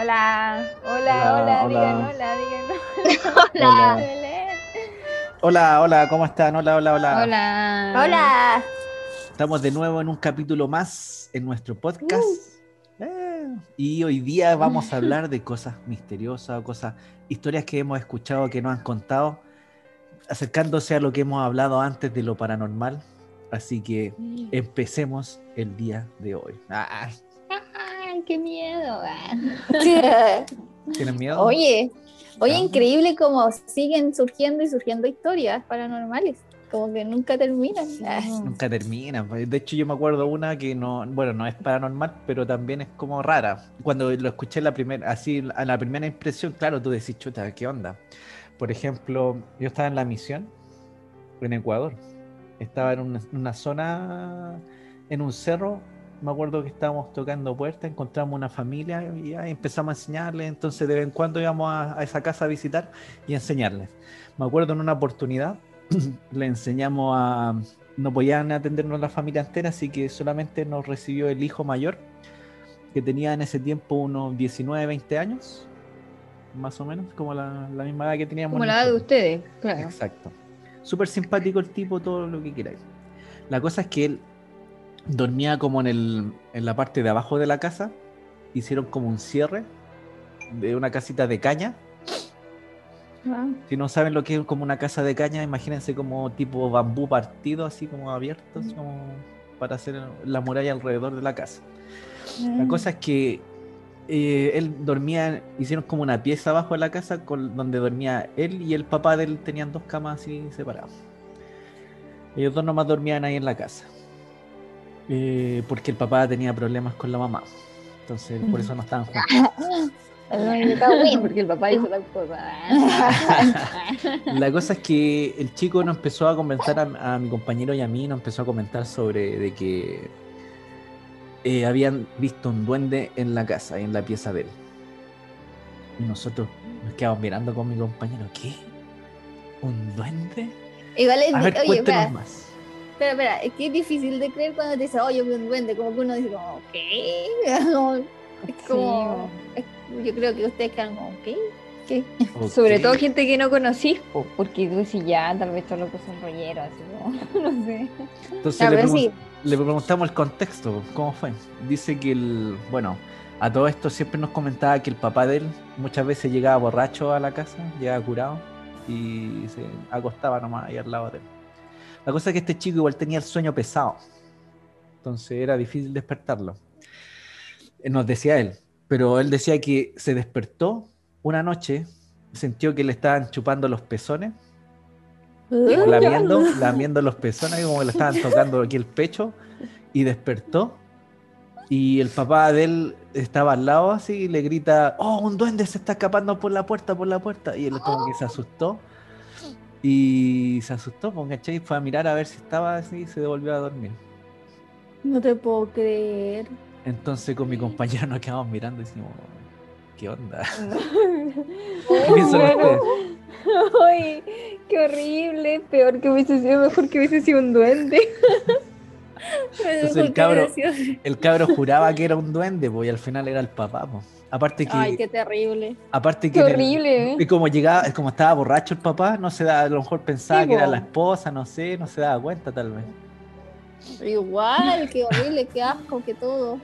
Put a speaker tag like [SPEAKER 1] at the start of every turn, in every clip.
[SPEAKER 1] Hola, hola,
[SPEAKER 2] Hola,
[SPEAKER 1] hola,
[SPEAKER 2] hola.
[SPEAKER 1] digan hola, digan
[SPEAKER 2] Hola. Hola, hola, ¿cómo están? Hola, hola, hola.
[SPEAKER 1] Hola.
[SPEAKER 3] Hola.
[SPEAKER 2] Estamos de nuevo en un capítulo más en nuestro podcast. Eh, y hoy día vamos a hablar de cosas misteriosas, cosas, historias que hemos escuchado que nos han contado, acercándose a lo que hemos hablado antes de lo paranormal. Así que empecemos el día de hoy. Ah,
[SPEAKER 1] Ay, qué miedo. ah.
[SPEAKER 2] ¿Tienen miedo?
[SPEAKER 3] Oye, oye,
[SPEAKER 2] Ya.
[SPEAKER 3] increíble cómo siguen surgiendo y surgiendo historias paranormales, como que nunca terminan. Ah,
[SPEAKER 2] Nunca termina. pues. De hecho, yo me acuerdo una que no, bueno, no es paranormal, pero también es como rara. Cuando lo escuché la primera, así, a la primera impresión, claro, tú decís, chuta, ¿qué onda? Por ejemplo, yo estaba en la misión en Ecuador. Estaba en una, una zona, en un cerro. Me acuerdo que estábamos tocando puertas, encontramos una familia y empezamos a enseñarles. Entonces, de vez en cuando íbamos a, a esa casa a visitar y enseñarles. Me acuerdo en una oportunidad, le enseñamos a, no podían atendernos la familia entera, así que solamente nos recibió el hijo mayor, que tenía en ese tiempo unos 19, 20 años, más o menos, como la, la misma edad que teníamos.
[SPEAKER 1] Como la edad de ustedes, claro.
[SPEAKER 2] Exacto. Súper simpático el tipo, todo lo que queráis. La cosa es que él dormía como en, el, en la parte de abajo de la casa, hicieron como un cierre de una casita de caña.
[SPEAKER 3] ah,
[SPEAKER 2] Si no saben lo que es como una casa de caña, imagínense como tipo bambú partido, así como abiertos, como para hacer la muralla alrededor de la casa. La
[SPEAKER 3] mm.
[SPEAKER 2] cosa es que eh, él dormía, hicieron como una pieza abajo de la casa con, donde dormía él y el papá de él tenían dos camas así separadas. Ellos dos nomás dormían ahí en la casa. Eh, porque el papá tenía problemas con la mamá. Entonces por eso no estaban juntos.
[SPEAKER 1] Porque el papá hizo tal cosa.
[SPEAKER 2] La cosa es que el chico nos empezó a comentar a, a mi compañero y a mí, nos empezó a comentar sobre de que eh, habían visto un duende en la casa, en la pieza de él. Y nosotros nos quedamos mirando con mi compañero, ¿qué? ¿Un duende?
[SPEAKER 3] Igual es,
[SPEAKER 2] A ver,
[SPEAKER 3] oye,
[SPEAKER 2] cuéntenos más.
[SPEAKER 3] Espera, espera, es que es difícil de creer cuando te dice, oye, vi un duende, como que uno dice, como, ¿qué? Es como, es- yo creo que ustedes quedan como, ¿qué? ¿Qué?
[SPEAKER 1] Sobre todo gente que no conocís, po, porque tú decís ya, tal vez todos locos son rolleros, así como, no sé.
[SPEAKER 2] Entonces le, pregun-
[SPEAKER 3] sí.
[SPEAKER 2] le preguntamos el contexto, ¿cómo fue? Dice que el, bueno, a todo esto siempre nos comentaba que el papá de él muchas veces llegaba borracho a la casa, llegaba curado y se acostaba nomás ahí al lado de él. La cosa es que este chico igual tenía el sueño pesado, entonces era difícil despertarlo. Eh, Nos decía él, pero él decía que se despertó una noche, sintió que le estaban chupando los pezones como lamiendo, lamiendo los pezones, como le estaban tocando aquí el pecho, y despertó. Y el papá de él estaba al lado así y le grita, oh, un duende se está escapando por la puerta, por la puerta. Y él como que se asustó. Y se asustó, ¿cachai? Fue a mirar a ver si estaba así y se devolvió a dormir.
[SPEAKER 3] No te puedo creer.
[SPEAKER 2] Entonces con mi compañero nos quedamos mirando y decimos, ¿qué onda? ¿Qué piensan ustedes?
[SPEAKER 1] Ay, qué horrible, peor que hubiese sido, mejor que hubiese sido un duende.
[SPEAKER 2] Entonces el cabro, el cabro juraba que era un duende, pues, y al final era el papá, pues. Aparte que,
[SPEAKER 3] Ay, qué terrible.
[SPEAKER 2] aparte que
[SPEAKER 1] Qué
[SPEAKER 2] en el-
[SPEAKER 1] horrible, ¿eh?
[SPEAKER 2] Y como llegaba, es como estaba borracho el papá, no se da, a lo mejor pensaba
[SPEAKER 1] Sí,
[SPEAKER 2] que era la esposa, no sé, no se daba cuenta tal vez.
[SPEAKER 3] Igual, qué horrible, qué asco, que todo.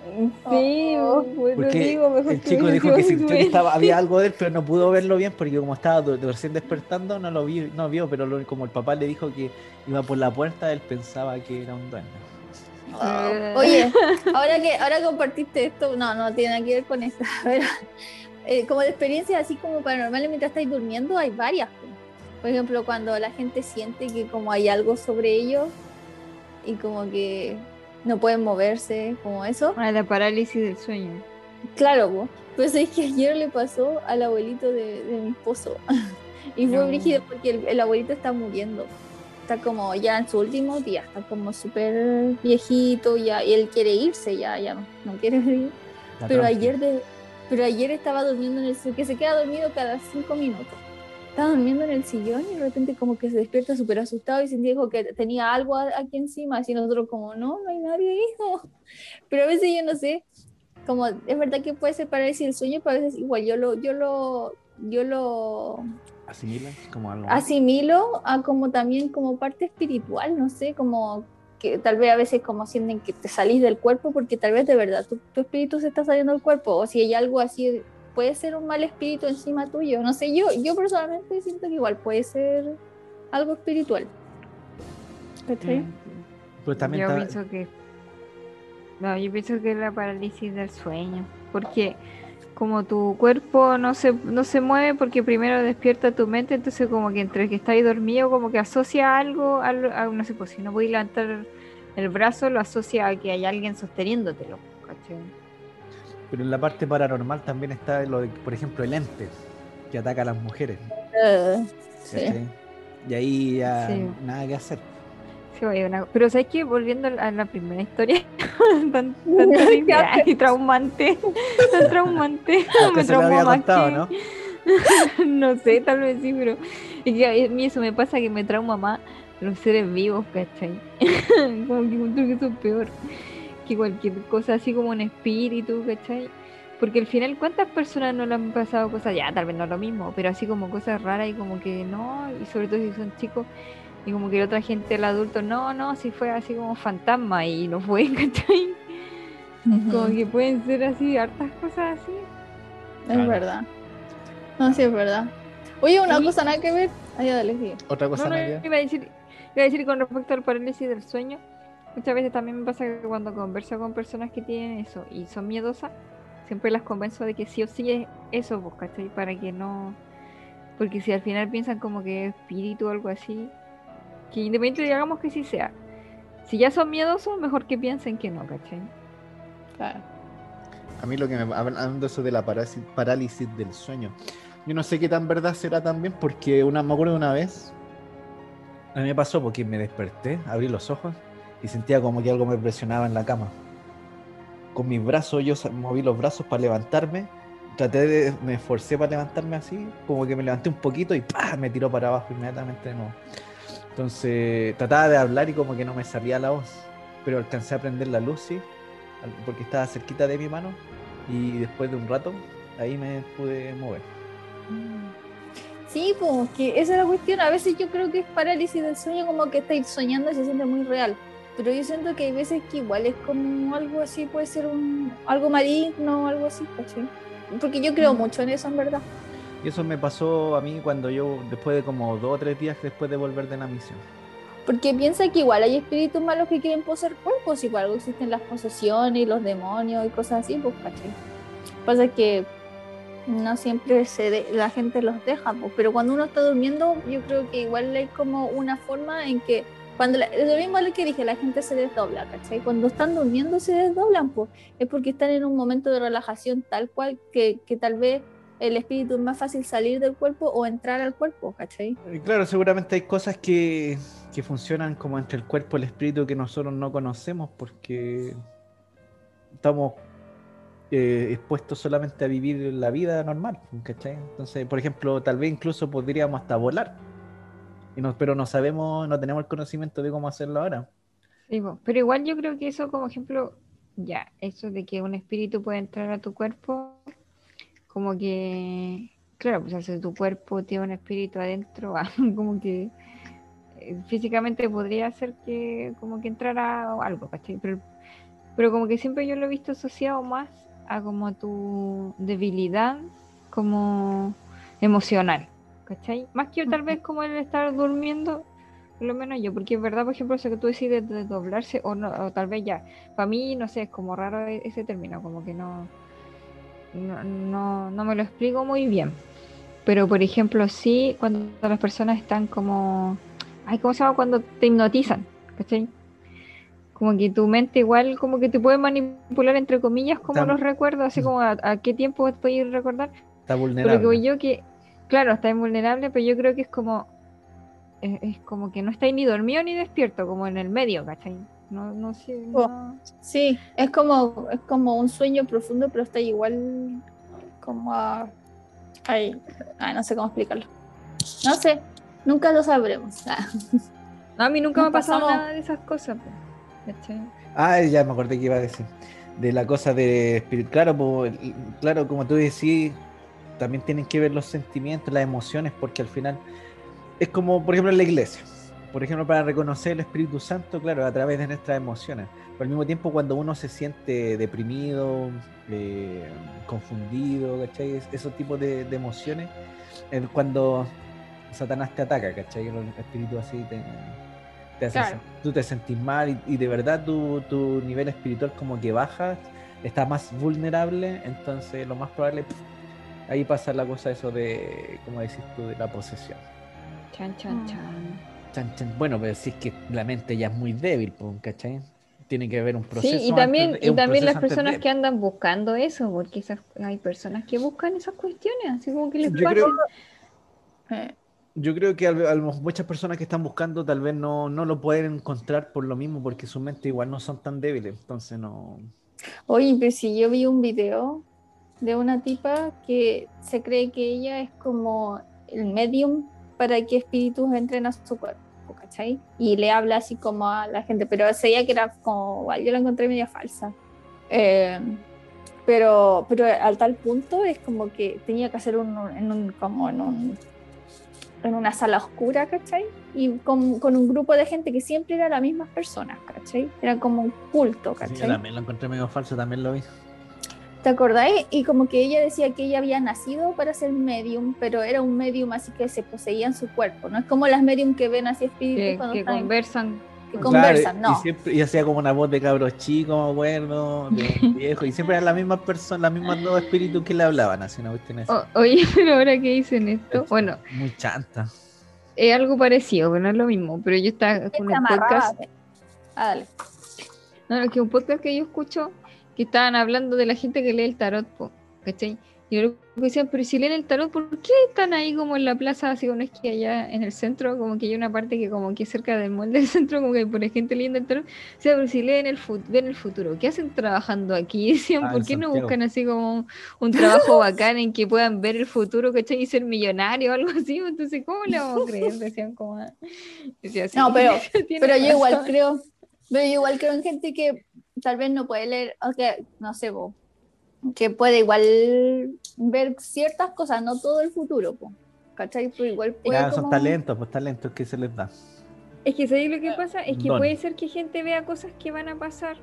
[SPEAKER 1] Sí,
[SPEAKER 3] Oh,
[SPEAKER 1] bueno,
[SPEAKER 2] Porque
[SPEAKER 1] digo, mejor
[SPEAKER 2] el
[SPEAKER 1] que
[SPEAKER 2] chico dijo que sintió que estaba, había algo de él, pero no pudo verlo bien porque como estaba recién despertando, no lo vi, no vio, pero lo- como el papá le dijo que iba por la puerta, él pensaba que era un duende.
[SPEAKER 1] Eh.
[SPEAKER 3] Oye, ahora que ahora compartiste esto, no, no tiene nada que ver con esto. Pero, eh, como de experiencias así como paranormales mientras estáis durmiendo, hay varias. po. Por ejemplo, cuando la gente siente que como hay algo sobre ellos y como que no pueden moverse, como eso.
[SPEAKER 1] Ah, la parálisis del sueño.
[SPEAKER 3] Claro, po. pues es que ayer le pasó al abuelito de, de mi esposo. y fue
[SPEAKER 1] No.
[SPEAKER 3] brígido porque el, el abuelito está muriendo. Está como ya en su último día, está como súper viejito ya, y él quiere irse ya, ya no, quiere.
[SPEAKER 2] La
[SPEAKER 3] Pero ayer, de, pero ayer estaba durmiendo en el sillón, que se queda dormido cada cinco minutos. Estaba durmiendo en el sillón y de repente como que se despierta súper asustado y sentía como que tenía algo aquí encima, así nosotros como, no, no hay nadie no". Pero a veces yo no sé, como es verdad que puede ser parálisis del sueño, pero a veces igual yo lo, yo lo, yo lo
[SPEAKER 2] Asimila como algo.
[SPEAKER 3] asimilo a como también como parte espiritual, no sé, como que tal vez a veces como sienten que te salís del cuerpo porque tal vez de verdad tu, tu espíritu se está saliendo del cuerpo o si hay algo así puede ser un mal espíritu encima tuyo, no sé, yo yo personalmente siento que igual puede ser algo espiritual.
[SPEAKER 1] Mm.
[SPEAKER 2] Pues también
[SPEAKER 1] yo
[SPEAKER 2] está-
[SPEAKER 1] pienso que. No, yo pienso que es la parálisis del sueño. Porque como tu cuerpo no se, no se mueve porque primero despierta tu mente, entonces como que entre que estáis dormido, como que asocia algo, algo a, no sé, pues si no podéis levantar el brazo, lo asocia a que hay alguien sosteniéndotelo. ¿cachai?
[SPEAKER 2] Pero en la parte paranormal también está lo de, por ejemplo, el ente que ataca a las mujeres.
[SPEAKER 3] Eh, sí.
[SPEAKER 2] Y ahí ya
[SPEAKER 1] Sí.
[SPEAKER 2] nada que hacer.
[SPEAKER 1] Sí, oye, una- Pero sabes que volviendo a la primera historia, tan, tan terrible y traumante, tan traumante, me traumó
[SPEAKER 2] había
[SPEAKER 1] más
[SPEAKER 2] contado,
[SPEAKER 1] que-
[SPEAKER 2] ¿no?
[SPEAKER 1] no sé, tal vez sí, pero es que a mí eso me pasa que me trauma más los seres vivos, ¿cachai? como que encuentro que eso es peor que cualquier cosa así como un espíritu, ¿cachai? Porque al final, ¿cuántas personas no le han pasado cosas? Ya, tal vez no lo mismo, pero así como cosas raras y como que no, y sobre todo si son chicos, y como que la otra gente, el adulto, no, no, si fue así como fantasma y no fue, ¿cachai? Como que pueden ser así, hartas cosas así.
[SPEAKER 3] Es
[SPEAKER 2] Claro.
[SPEAKER 3] verdad. No, sí, es verdad. Oye, una
[SPEAKER 1] Y-
[SPEAKER 3] cosa nada que ver. Ay, dale, sigue.
[SPEAKER 2] Otra cosa
[SPEAKER 1] No, no,
[SPEAKER 2] nada que ver.
[SPEAKER 1] iba a decir, iba a decir con respecto al parálisis del sueño, muchas veces también me pasa que cuando converso con personas que tienen eso y son miedosas, siempre las convenzo de que sí o sí es eso, pues, ¿cachai? Para que no... Porque si al final piensan como que es espíritu o algo así, que independiente digamos que sí sea, si ya son miedosos, mejor que piensen que no, ¿cachai?
[SPEAKER 3] Claro.
[SPEAKER 2] A mí lo que me hablando eso de la parálisis, del sueño. Yo no sé qué tan verdad será también porque una, me acuerdo de una vez, a mí me pasó porque me desperté, abrí los ojos y sentía como que algo me presionaba en la cama. Con mis brazos, yo moví los brazos para levantarme, traté de, me esforcé para levantarme así, como que me levanté un poquito y ¡pah! me tiró para abajo inmediatamente de nuevo. Entonces trataba de hablar y como que no me salía la voz, pero alcancé a prender la luz, sí, porque estaba cerquita de mi mano y después de un rato ahí me pude mover.
[SPEAKER 3] Sí, pues que esa es la cuestión. A veces yo creo que es parálisis del sueño, como que estáis soñando y se siente muy real. Pero yo siento que hay veces que igual es como algo así, puede ser un algo maligno o algo así, ¿cachai? Porque yo creo
[SPEAKER 1] Mm.
[SPEAKER 3] mucho en eso, en verdad.
[SPEAKER 2] Y eso me pasó a mí cuando yo, después de como dos o tres días después de volver de la misión.
[SPEAKER 3] Porque piensa que igual hay espíritus malos que quieren poseer cuerpos, igual existen las posesiones los demonios y cosas así, pues, ¿cachai? Pasa que no siempre se de- la gente los deja, pues, pero cuando uno está durmiendo, yo creo que igual hay como una forma en que, cuando la- lo mismo lo que dije, la gente se desdobla, ¿cachai? Cuando están durmiendo se desdoblan, pues, es porque están en un momento de relajación tal cual que, que tal vez el espíritu es más fácil salir del cuerpo o entrar al cuerpo, ¿cachai?
[SPEAKER 2] Y claro, seguramente hay cosas que, que funcionan como entre el cuerpo y el espíritu que nosotros no conocemos porque estamos eh, expuestos solamente a vivir la vida normal, ¿cachai? Entonces, por ejemplo, tal vez incluso podríamos hasta volar, y no, pero no sabemos, no tenemos el conocimiento de cómo hacerlo ahora.
[SPEAKER 1] Pero igual yo creo que eso, como ejemplo, ya, eso de que un espíritu puede entrar a tu cuerpo, como que, claro, pues si tu cuerpo tiene un espíritu adentro, ah, como que eh, físicamente podría ser que como que entrara algo, ¿cachai? Pero, pero como que siempre yo lo he visto asociado más a como tu debilidad como emocional, ¿cachai? Más que tal vez como el estar durmiendo, por lo menos yo, porque es verdad, por ejemplo, eso que tú decides de doblarse, o, no, o tal vez ya, para mí, no sé, es como raro e- ese término, como que no, no, no, no me lo explico muy bien. Pero, por ejemplo, sí, cuando las personas están como, ay, ¿cómo se llama? Cuando te hipnotizan, ¿cachai? Como que tu mente igual como que te puede manipular, entre comillas, como los recuerdos, así como a, a qué tiempo puedes recordar.
[SPEAKER 2] Está
[SPEAKER 1] Pero
[SPEAKER 2] vulnerable.
[SPEAKER 1] que voy yo que, claro, está invulnerable, pero yo creo que es como, es, es como que no estáis ni dormido ni despierto, como en el medio, ¿cachai? No, no sé,
[SPEAKER 3] Oh.
[SPEAKER 1] no-
[SPEAKER 3] Sí, es como, es como un sueño profundo, pero está igual como a... Ay, ay, no sé cómo explicarlo. No sé, nunca lo sabremos. Ah,
[SPEAKER 1] No, a mí nunca me ha pasado
[SPEAKER 3] pasamos-
[SPEAKER 1] nada de esas cosas.
[SPEAKER 2] Ah, ya me acordé que iba a decir. de la cosa de espíritu. Claro, po, el- claro, como tú decís, también tienen que ver los sentimientos, las emociones, porque al final es como, por ejemplo, en la iglesia. Por ejemplo, para reconocer el Espíritu Santo, claro, a través de nuestras emociones. Pero al mismo tiempo, cuando uno se siente deprimido, eh, confundido, ¿cachai? Es- Esos tipos de, de emociones, es cuando Satanás te ataca, ¿cachai? El espíritu así te, te hace
[SPEAKER 1] Claro.
[SPEAKER 2] tú te sentís mal y, y de verdad tu, tu nivel espiritual como que baja, está más vulnerable, entonces lo más probable, pf, ahí pasa la cosa eso de, como decís tú, de la posesión.
[SPEAKER 1] Chan, chan,
[SPEAKER 3] Mm.
[SPEAKER 1] chan.
[SPEAKER 2] Chan, chan. Bueno, pero si es que la mente ya es muy débil, ¿cachai? Tiene que haber un proceso.
[SPEAKER 1] Sí, y también,
[SPEAKER 2] antes
[SPEAKER 1] y también las personas
[SPEAKER 2] de-
[SPEAKER 1] que andan buscando eso, porque esas, hay personas que buscan esas cuestiones, así como que les
[SPEAKER 2] Yo
[SPEAKER 1] pasa.
[SPEAKER 2] creo,
[SPEAKER 3] Eh,
[SPEAKER 2] yo creo que al- muchas personas que están buscando tal vez no, no lo pueden encontrar por lo mismo, porque su mente igual no son tan débiles, entonces no...
[SPEAKER 3] Oye, pero si yo vi un video de una tipa que se cree que ella es como el medium para que espíritus entren a su cuerpo, ¿cachai? Y le habla así como a la gente, pero veía que era como, igual, yo la encontré media falsa. Eh, pero, pero al tal punto es como que tenía que hacer un, en un, como en un en una sala oscura, ¿cachai? Y con, con un grupo de gente que siempre era las mismas personas, ¿cachai? Era como un culto,
[SPEAKER 2] Sí,
[SPEAKER 3] ¿cachai?
[SPEAKER 2] yo también lo encontré medio falso, también lo vi.
[SPEAKER 3] ¿Te acordáis? Y como que ella decía que ella había nacido para ser medium, pero era un medium así que se poseía en su cuerpo. No es como las medium que ven así espíritus
[SPEAKER 1] que,
[SPEAKER 3] cuando
[SPEAKER 1] que
[SPEAKER 3] están-
[SPEAKER 1] conversan.
[SPEAKER 3] que
[SPEAKER 2] Claro,
[SPEAKER 3] conversan,
[SPEAKER 2] y
[SPEAKER 3] no.
[SPEAKER 2] siempre- Y, hacía como una voz de cabros chicos, me acuerdo, de un viejo, y siempre eran las mismas personas, las mismas dos espíritus que le hablaban, así una cuestión así.
[SPEAKER 1] O- oye, pero ahora que dicen esto, bueno,
[SPEAKER 2] Muy chanta.
[SPEAKER 1] es algo parecido, pero no es lo mismo. Pero yo estaba con
[SPEAKER 3] amarraba.
[SPEAKER 1] podcast,
[SPEAKER 3] Ah, dale.
[SPEAKER 1] no, no, que un podcast que yo escucho, que estaban hablando de la gente que lee el tarot, po, ¿cachai? Y luego decían, pero si leen el tarot, ¿por qué están ahí como en la plaza, así como no es que allá en el centro, como que hay una parte que como que cerca del molde del centro, como que hay por gente leyendo el tarot? O sea, pero si leen el, fut- ven el futuro, ¿qué hacen trabajando aquí? Decían,
[SPEAKER 2] Ah,
[SPEAKER 1] ¿por qué no buscan así como un, un trabajo bacán en que puedan ver el futuro, ¿cachai? Y ser millonario o algo así, entonces, ¿cómo le vamos a creer? Decían como...
[SPEAKER 3] No,
[SPEAKER 1] "Sí,
[SPEAKER 3] pero- Pero yo igual
[SPEAKER 1] razón".
[SPEAKER 3] creo, pero yo igual creo en gente que tal vez no puede leer, o que, no sé, po, que puede igual ver ciertas cosas, no todo el futuro, po, ¿cachai? Pero igual puede
[SPEAKER 2] son
[SPEAKER 3] como-
[SPEAKER 2] talentos, pues talentos que se les da.
[SPEAKER 1] Es que ¿sabéis lo que pasa? Es que
[SPEAKER 2] Don.
[SPEAKER 1] puede ser que gente vea cosas que van a pasar,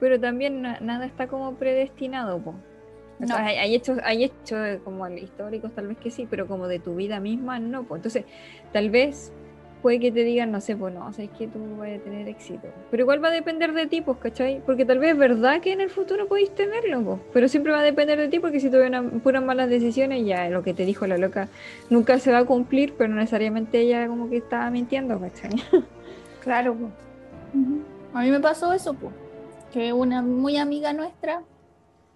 [SPEAKER 1] pero también na- nada está como predestinado, po. O sea,
[SPEAKER 3] No.
[SPEAKER 1] hay, hay hechos, hay hechos como históricos tal vez que sí, pero como de tu vida misma no, po. Entonces, tal vez puede que te digan, no sé, pues no, sabes que tú vas a tener éxito. Pero igual va a depender de ti, pues, ¿cachai? Porque tal vez es verdad que en el futuro podéis tenerlo, po, pero siempre va a depender de ti porque si tuve una, puras malas decisiones, ya lo que te dijo la loca nunca se va a cumplir, pero no necesariamente ella como que estaba mintiendo, ¿cachai?
[SPEAKER 3] Claro. Ujú. A mí me pasó eso, po, que una muy amiga nuestra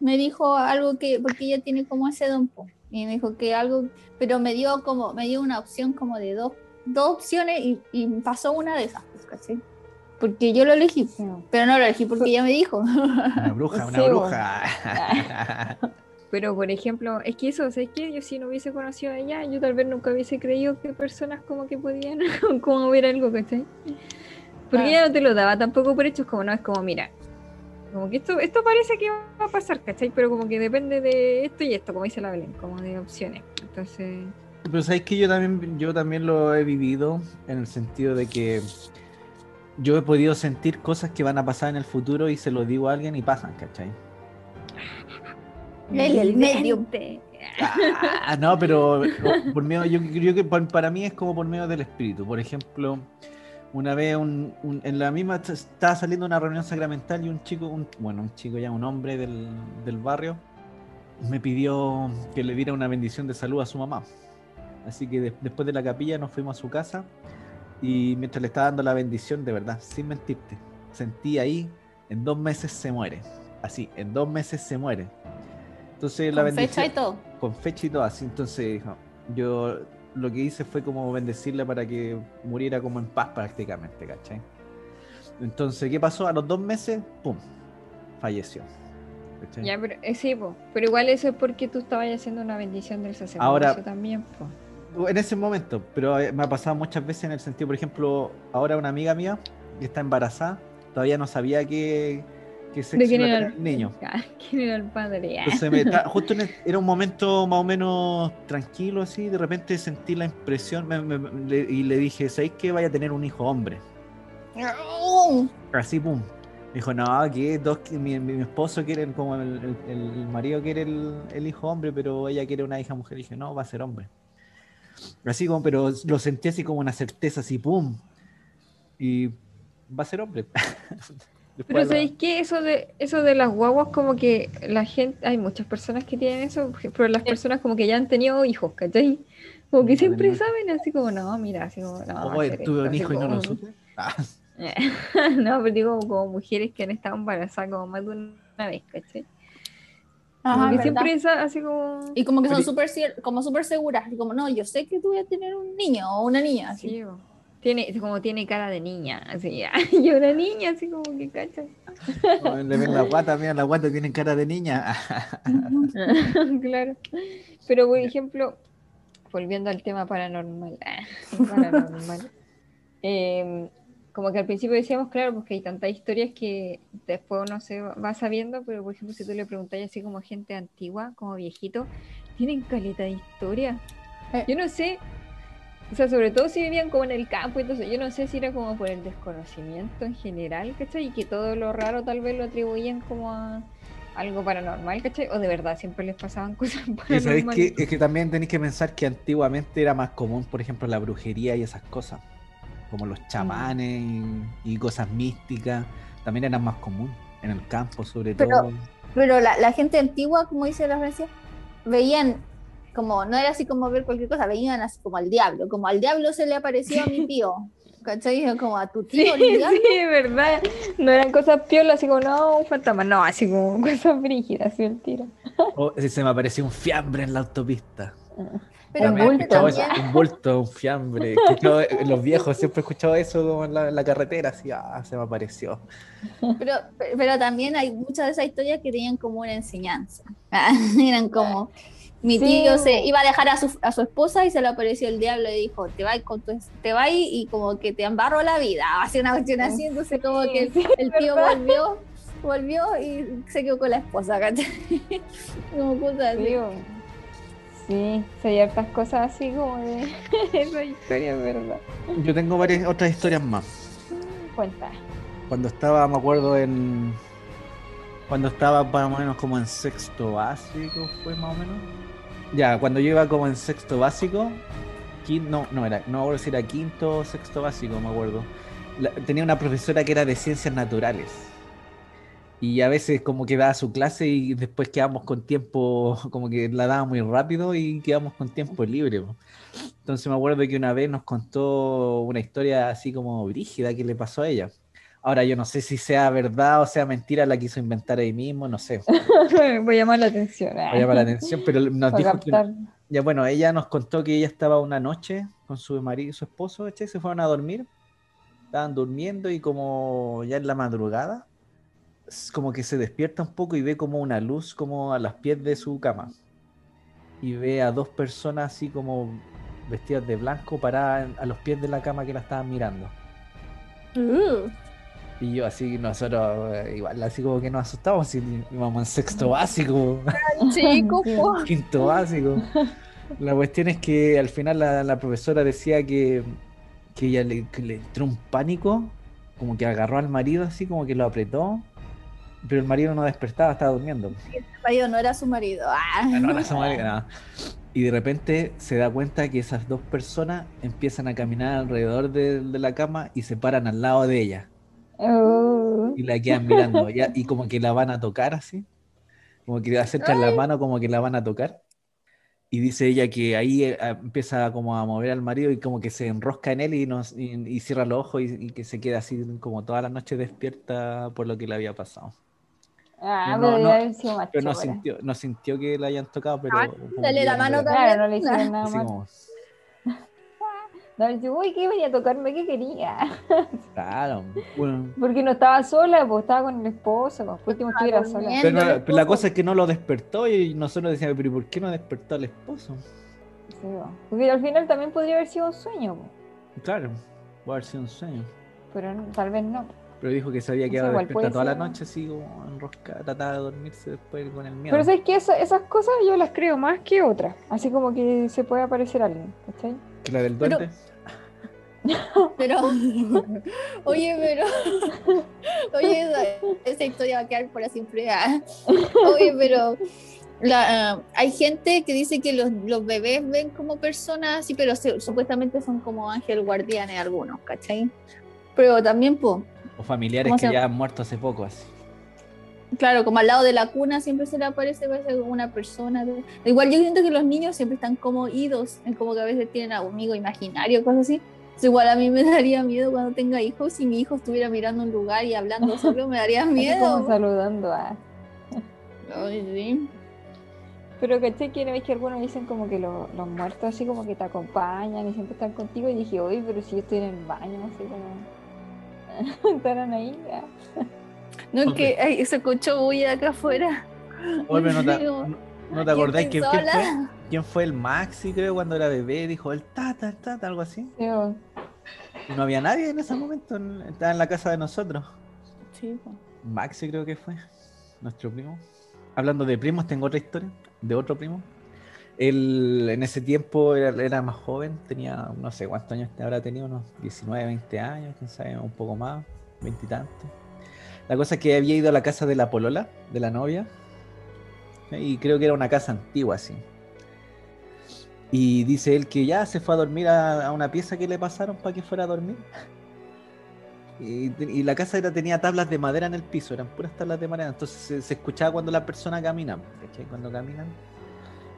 [SPEAKER 3] me dijo algo que, porque ella tiene como ese don, po, y me dijo que algo, pero me dio como, me dio una opción como de dos, dos opciones y, y pasó una de esas, pues, ¿cachai? Porque yo lo elegí, pero no lo elegí porque ella me dijo.
[SPEAKER 2] Una bruja, una
[SPEAKER 1] Sí,
[SPEAKER 2] bruja.
[SPEAKER 1] Pero, por ejemplo, es que eso, ¿sabes qué? Yo si no hubiese conocido a ella, yo tal vez nunca hubiese creído que personas como que podían como ver algo, ¿cachai? Porque
[SPEAKER 3] Ah.
[SPEAKER 1] ella no te lo daba tampoco por hechos, como no, es como, mira, como que esto, esto parece que va a pasar, ¿cachai? Pero como que depende de esto y esto, como dice la Belén, como de opciones. Entonces,
[SPEAKER 2] Pero sabes que yo también, yo también lo he vivido en el sentido de que yo he podido sentir cosas que van a pasar en el futuro y se lo digo a alguien y pasan, ¿cachai?
[SPEAKER 3] El.
[SPEAKER 1] Vidente.
[SPEAKER 2] Ah, no, pero por medio, yo creo que para mí es como por medio del espíritu. Por ejemplo, una vez un- un- en la misma est- estaba saliendo una reunión sacramental y un chico, un, bueno, un chico ya, un hombre del, del barrio, me pidió que le diera una bendición de salud a su mamá. Así que de- después de la capilla nos fuimos a su casa y mientras le estaba dando la bendición, de verdad, sin mentirte, sentí ahí, en dos meses se muere. Así, en dos meses se muere. Entonces la
[SPEAKER 3] Con fecha
[SPEAKER 2] bendición
[SPEAKER 3] y todo.
[SPEAKER 2] con fecha y todo así. Entonces, dijo, yo lo que hice fue como bendecirle para que muriera como en paz prácticamente, ¿cachai? Entonces, ¿qué pasó? A los dos meses, ¡pum! Falleció. ¿cachai?
[SPEAKER 1] Ya, pero eh, sí, po. pero igual eso es porque tú estabas haciendo una bendición del sacerdocio
[SPEAKER 2] Ahora-
[SPEAKER 1] también, po.
[SPEAKER 2] En ese momento, pero eh, me ha pasado muchas veces en el sentido, por ejemplo, ahora una amiga mía que está embarazada, todavía no sabía que, qué
[SPEAKER 1] ¿De
[SPEAKER 2] sexo
[SPEAKER 1] quién era
[SPEAKER 2] el niño.
[SPEAKER 1] Ah, ¿Quién era el padre?
[SPEAKER 2] Entonces me ta- justo en el- era un momento más o menos tranquilo así, de repente sentí la impresión me- me- me- le- y le dije, ¿sabéis que vaya a tener un hijo hombre? Así, pum. Me dijo, no, que dos, que mi, mi- esposo quiere, como el, el- marido quiere el, el hijo hombre, pero ella quiere una hija mujer. Y dije, no, va a ser hombre. Así como, pero lo sentí así como una certeza, así, pum. Y va a ser hombre.
[SPEAKER 1] Pero
[SPEAKER 2] la-
[SPEAKER 1] ¿sabéis qué? Eso de, eso de las guaguas, como que la gente, hay muchas personas que tienen eso, pero las personas como que ya han tenido hijos, ¿cachai? Como que
[SPEAKER 2] No,
[SPEAKER 1] siempre saben, así como, no, mira, así como, no.
[SPEAKER 2] Oye, tuve
[SPEAKER 1] esto",
[SPEAKER 2] un hijo y no lo
[SPEAKER 1] como-
[SPEAKER 2] supe.
[SPEAKER 1] No, pero digo como mujeres que han estado embarazadas como más de una vez, ¿cachai?
[SPEAKER 3] Ajá,
[SPEAKER 1] Como que
[SPEAKER 3] ¿verdad?
[SPEAKER 1] siempre es así como...
[SPEAKER 3] Y como que son súper cier- como súper seguras, como, no, yo sé que tú voy a tener un niño o una niña, así.
[SPEAKER 1] Sí, tiene, como tiene cara de niña, así, y una niña, así como que cachai.
[SPEAKER 2] no, le ven la guata, mira, la guata tiene cara de niña.
[SPEAKER 1] claro. Pero, por ejemplo, volviendo al tema paranormal, paranormal, em, como que al principio decíamos, claro, porque hay tantas historias que después uno se va sabiendo, pero por ejemplo, si tú le preguntas así como gente antigua, como viejito, tienen caleta de historia.
[SPEAKER 3] Eh.
[SPEAKER 1] Yo no sé, o sea, sobre todo si vivían como en el campo y todo eso, yo no sé si era como por el desconocimiento en general, ¿cachai? Y que todo lo raro tal vez lo atribuían como a algo paranormal, ¿cachai? O de verdad siempre les pasaban cosas paranormales.
[SPEAKER 2] que, es que también tenéis que pensar que antiguamente era más común, por ejemplo, la brujería y esas cosas, como los chamanes y, y cosas místicas, también eran más común en el campo, sobre
[SPEAKER 3] Pero-
[SPEAKER 2] todo.
[SPEAKER 3] Pero la, la gente antigua, como dice la Francia, veían como, no era así como ver cualquier cosa, veían así como al diablo, como al diablo se le apareció a mi tío, ¿cachai? Como a tu
[SPEAKER 1] Sí,
[SPEAKER 3] tío,
[SPEAKER 1] sí, es verdad. No eran cosas piolas, así como, no, un fantasma, no, así como cosas brígidas, así el tiro.
[SPEAKER 2] O si se me apareció un fiambre en la autopista.
[SPEAKER 3] Pero
[SPEAKER 1] Un
[SPEAKER 2] bulto, un fiambre. Eh, los viejos siempre he escuchado eso como en la, en la carretera, así, ah, se me apareció.
[SPEAKER 3] Pero, pero también hay muchas de esas historias que tenían como una enseñanza. Eran como, mi
[SPEAKER 1] Sí.
[SPEAKER 3] tío se iba a dejar a su, a su esposa y se le apareció el diablo y dijo, te vas con tu, te vas y como que te embarro la vida. Hace una cuestión así, entonces como que el,
[SPEAKER 1] Sí,
[SPEAKER 3] el tío
[SPEAKER 1] ¿verdad?
[SPEAKER 3] volvió, volvió y se quedó con la esposa, ¿cachai? como cosas así.
[SPEAKER 1] Sí, hay hartas cosas así como de esa historia, verdad.
[SPEAKER 2] Yo tengo varias otras historias más.
[SPEAKER 1] Cuenta.
[SPEAKER 2] Cuando estaba, me acuerdo, en. Cuando estaba más o menos como en sexto básico, fue más o menos. Ya, cuando yo iba como en sexto básico, quin- no, no era, no si era quinto o sexto básico, me acuerdo. La- tenía una profesora que era de ciencias naturales. Y a veces como que daba su clase y después quedamos con tiempo, como que la daba muy rápido y quedamos con tiempo libre. po. Entonces me acuerdo que una vez nos contó una historia así como brígida que le pasó a ella. Ahora yo no sé si sea verdad o sea mentira, la quiso inventar ahí mismo, no sé.
[SPEAKER 1] Voy a llamar la atención.
[SPEAKER 2] Me llama la atención, pero nos dijo que... Ya bueno, ella nos contó que ella estaba una noche con su marido y su esposo, ¿cachai? se fueron a dormir. Estaban durmiendo y como ya en la madrugada, como que se despierta un poco y ve como una luz como a las pies de su cama. Y ve a dos personas así como vestidas de blanco paradas a los pies de la cama que la estaban mirando.
[SPEAKER 3] Uh,
[SPEAKER 2] Y yo así, nosotros eh, igual así como que nos asustamos si íbamos en sexto básico.
[SPEAKER 3] chico,
[SPEAKER 2] quinto básico. La cuestión es que al final la, la profesora decía que, que ella le, que le entró un pánico, como que agarró al marido así, como que lo apretó, pero el marido no despertaba, estaba durmiendo.
[SPEAKER 3] Marido, no era su marido. Ah.
[SPEAKER 2] Ah, no, era su marido, no. Y de repente se da cuenta que esas dos personas empiezan a caminar alrededor de, de la cama y se paran al lado de ella
[SPEAKER 1] Oh.
[SPEAKER 2] y la quedan mirando ya, y como que la van a tocar así, como que acercan la mano como que la van a tocar. Y dice ella que ahí eh, empieza como a mover al marido y como que se enrosca en él y, nos, y, y cierra los ojos y, y que se queda así como toda la noche despierta por lo que le había pasado.
[SPEAKER 1] Ah,
[SPEAKER 2] No,
[SPEAKER 1] pero
[SPEAKER 2] no,
[SPEAKER 1] debe haber sido más
[SPEAKER 2] Pero no
[SPEAKER 1] chora.
[SPEAKER 2] sintió, no sintió que la hayan tocado, pero...
[SPEAKER 3] Ah, dale la mano
[SPEAKER 2] ver-
[SPEAKER 1] Claro, no le hicieron nada más.
[SPEAKER 2] como,
[SPEAKER 1] No, dice, uy, ¿qué venía a tocarme? ¿Qué quería?
[SPEAKER 2] claro, bueno.
[SPEAKER 1] Porque no estaba sola, pues estaba con el esposo. Pues, por último estuviera sola.
[SPEAKER 2] Pero, la cosa es que no lo despertó y nosotros decíamos, pero ¿y por qué no despertó al esposo?
[SPEAKER 1] Sí. Porque al final también podría haber sido un sueño, pues,
[SPEAKER 2] Claro, puede haber sido un sueño.
[SPEAKER 1] pero no- tal vez no.
[SPEAKER 2] Pero dijo que se había quedado
[SPEAKER 1] igual
[SPEAKER 2] despierta toda la noche, así como enroscada, trataba de dormirse después con el miedo.
[SPEAKER 1] Pero sabes que esa- esas cosas yo las creo más que otras. Así como que se puede aparecer alguien, ¿cachai?
[SPEAKER 2] Que la del duende.
[SPEAKER 3] Pero, oye, pero, oye, esa, esa historia va a quedar para siempre. ah. Oye, pero la, hay gente que dice que los, los bebés ven como personas así, pero se- supuestamente son como ángel guardianes algunos, ¿cachai? Pero también, pues,
[SPEAKER 2] O familiares
[SPEAKER 3] ¿Cómo
[SPEAKER 2] que
[SPEAKER 3] se-
[SPEAKER 2] ya han muerto hace poco, así.
[SPEAKER 3] claro, como al lado de la cuna siempre se le aparece parece como una persona. Igual yo siento que los niños siempre están como idos, es como que a veces tienen a un amigo imaginario, cosas así. Entonces, igual a mí me daría miedo cuando tenga hijos, si mi hijo estuviera mirando un lugar y hablando solo, me daría
[SPEAKER 1] Así como
[SPEAKER 3] miedo.
[SPEAKER 1] saludando a.
[SPEAKER 3] Ay, sí.
[SPEAKER 1] Pero caché que ves que algunos dicen como que lo- los muertos así como que te acompañan y siempre están contigo. Y dije, oye, pero si yo estoy en el baño, no sé cómo. Estarán ahí. ah.
[SPEAKER 3] No, es que ay, se escuchó bulla acá afuera.
[SPEAKER 2] Oye, pero no te, no- no te
[SPEAKER 3] ¿quién
[SPEAKER 2] acordáis quién, fue? ¿Quién fue el Maxi, creo, cuando era bebé? Dijo el tata, el tata, algo así. Y no había nadie en ese momento, en- estaba en la casa de nosotros.
[SPEAKER 3] Sí.
[SPEAKER 2] Maxi creo que fue, nuestro primo. Hablando de primos, tengo otra historia de otro primo. Él en ese tiempo era, más joven, tenía no sé cuántos años habrá tenido, unos 19, 20 años, quién sabe, un poco más, 20 y tantos. La cosa es que había ido a la casa de la polola, de la novia, y creo que era una casa antigua así. Y dice él que ya se fue a dormir a, una pieza que le pasaron para que fuera a dormir. Y, la casa era, tenía tablas de madera en el piso, eran puras tablas de madera. Entonces se, escuchaba cuando la persona camina, ¿cachai? Cuando caminan.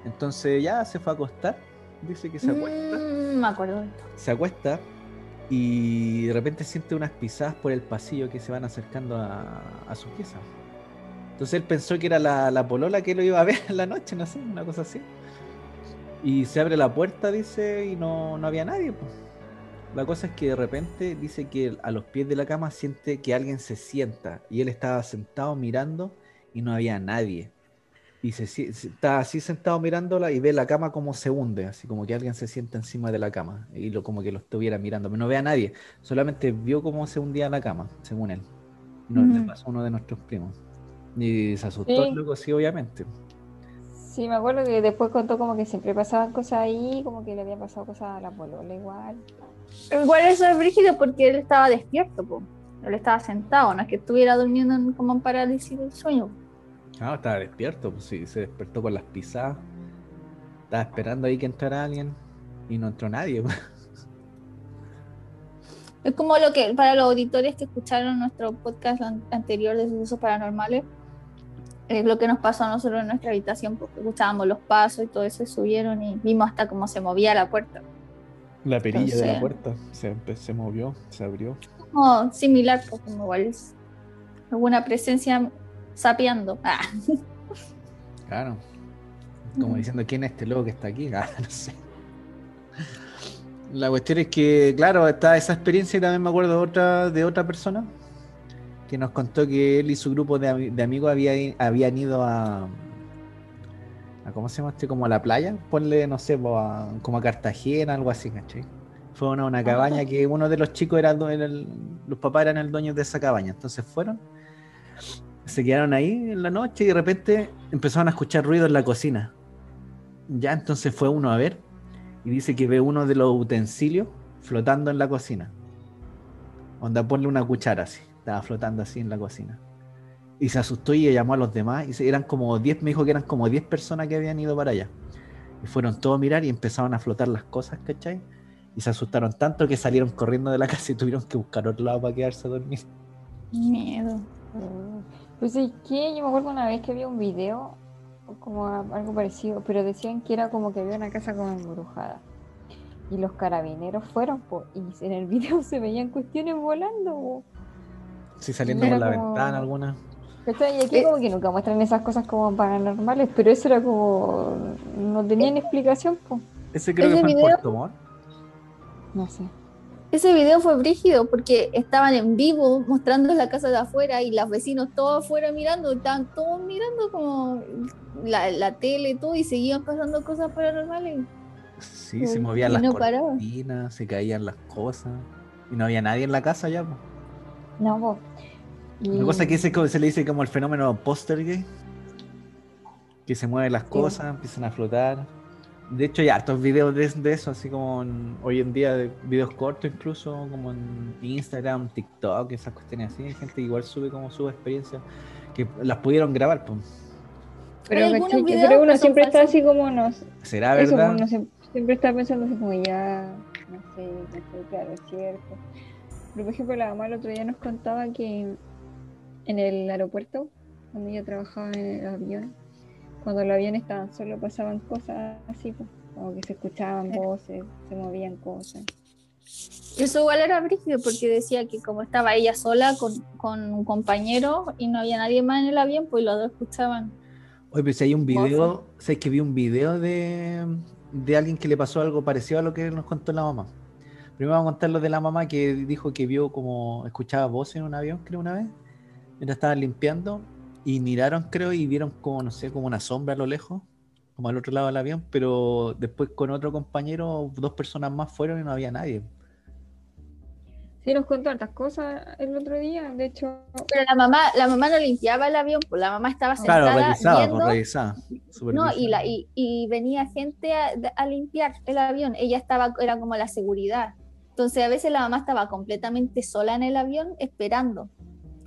[SPEAKER 2] Entonces ya se fue a acostar. Dice que se acuesta.
[SPEAKER 3] Mm, me acuerdo.
[SPEAKER 2] Se acuesta y de repente siente unas pisadas por el pasillo que se van acercando a, a su pieza. Entonces él pensó que era la, la polola que lo iba a ver en la noche, no sé, una cosa así. Y se abre la puerta, dice, y no, no había nadie. pues. La cosa es que de repente dice que a los pies de la cama siente que alguien se sienta y él estaba sentado mirando y no había nadie. Y se, se- está así sentado mirándola y ve la cama como se hunde, así como que alguien se sienta encima de la cama y lo como que lo estuviera mirando, pero no ve a nadie, solamente vio cómo se hundía la cama, según él. Y nos le
[SPEAKER 1] Ujú.
[SPEAKER 2] pasó a uno de nuestros primos. Y se asustó
[SPEAKER 1] Sí.
[SPEAKER 2] el loco, sí, obviamente.
[SPEAKER 1] sí, me acuerdo que después contó como que siempre pasaban cosas ahí, como que le habían pasado cosas a la polola igual.
[SPEAKER 3] Igual eso es brígido porque él estaba despierto, po. Él estaba sentado, no es que estuviera durmiendo en- como en parálisis del sueño.
[SPEAKER 2] Ah, estaba despierto, pues sí, se despertó con las pisadas. Estaba esperando ahí que entrara alguien y no entró nadie. pues.
[SPEAKER 3] Es como lo que, para los auditores que escucharon nuestro podcast an- anterior de sucesos paranormales, es lo que nos pasó a nosotros en nuestra habitación, porque escuchábamos los pasos y todo eso, y subieron y vimos hasta cómo se movía la puerta.
[SPEAKER 2] La perilla de la puerta se, se movió, se abrió.
[SPEAKER 3] Como similar, pues, como igual es alguna presencia sapeando. Ah,
[SPEAKER 2] Claro. Como diciendo, ¿quién es este loco que está aquí? Ah, no sé. La cuestión es que, claro, está esa experiencia y también me acuerdo de otra, de otra persona que nos contó que él y su grupo de, ami- de amigos había habían ido a, a. ¿Cómo se llama este? Como a la playa. Ponle, no sé, a- como a Cartagena, algo así, ¿cachai? A una cabaña que uno de los chicos era el- los papás eran el dueño de esa cabaña. Entonces fueron, se quedaron ahí en la noche y de repente empezaron a escuchar ruido en la cocina. Ya entonces fue uno a ver y dice que ve uno de los utensilios flotando en la cocina. Onda, ponle una cuchara así. Estaba flotando así en la cocina. Y se asustó y llamó a los demás. Y eran como 10, me dijo que eran como 10 personas que habían ido para allá. Y fueron todos a mirar y empezaron a flotar las cosas, ¿cachai? Y se asustaron tanto que salieron corriendo de la casa y tuvieron que buscar otro lado para quedarse a dormir.
[SPEAKER 3] miedo.
[SPEAKER 1] Pues es que yo me acuerdo una vez que había un video, como algo parecido, pero decían que era como que había una casa como embrujada. Y los carabineros fueron, po, y en el video se veían cuestiones volando. po.
[SPEAKER 2] Sí, saliendo por la
[SPEAKER 1] como-
[SPEAKER 2] ventana alguna.
[SPEAKER 1] ¿Cachai? Y aquí
[SPEAKER 3] Eh.
[SPEAKER 1] como que nunca muestran esas cosas como paranormales, pero eso era como... no tenían explicación, pues.
[SPEAKER 2] Ese creo que fue en
[SPEAKER 3] video-
[SPEAKER 2] Puerto Montt.
[SPEAKER 1] No sé.
[SPEAKER 3] Ese video fue brígido porque estaban en vivo mostrando la casa de afuera y los vecinos todos afuera mirando, estaban todos mirando como la, la tele y todo y seguían pasando cosas paranormales.
[SPEAKER 2] Sí, se movían
[SPEAKER 3] y
[SPEAKER 2] las
[SPEAKER 3] no paraba.
[SPEAKER 2] cortinas, se caían las cosas. Y no había nadie en la casa ya. po.
[SPEAKER 1] No, vos.
[SPEAKER 2] La cosa que se le dice como el fenómeno gay que se mueven las cosas, empiezan a flotar. De hecho, hay hartos videos de, eso, así como hoy en día, de videos cortos incluso, como en Instagram, TikTok, esas cuestiones así. Hay gente que igual sube como su experiencia, que las pudieron grabar. Pues.
[SPEAKER 1] Pero, pero uno siempre está así como nos.
[SPEAKER 2] ¿Será verdad?
[SPEAKER 1] uno siempre está pensando así como ya, no sé, no sé, claro, es cierto. Pero por ejemplo, la mamá el otro día nos contaba que en el aeropuerto, cuando ella trabajaba en el avión, cuando los aviones estaban solo pasaban cosas así, pues, como que se escuchaban voces, se movían cosas.
[SPEAKER 3] Eso igual era brígido porque decía que como estaba ella sola con, con, un compañero y no había nadie más en el avión, pues los dos escuchaban.
[SPEAKER 2] Oye, pues si hay un video, sé que vi un video de, de alguien que le pasó algo parecido a lo que nos contó la mamá. Primero vamos a contar lo de la mamá que dijo que vio como escuchaba voces en un avión, creo una vez, mientras estaban limpiando y miraron, creo, y vieron como, no sé, como una sombra a lo lejos, como al otro lado del avión, pero después con otro compañero, dos personas más fueron y no había nadie.
[SPEAKER 1] Sí, nos contó tantas cosas el otro día, de hecho.
[SPEAKER 3] Pero la mamá, la mamá no limpiaba el avión, pues la mamá estaba sentada.
[SPEAKER 2] Claro, revisaba, pues, revisaba.
[SPEAKER 3] No, y, la, y, y, venía gente a, a, limpiar el avión. Ella estaba, era como la seguridad. Entonces a veces la mamá estaba completamente sola en el avión esperando.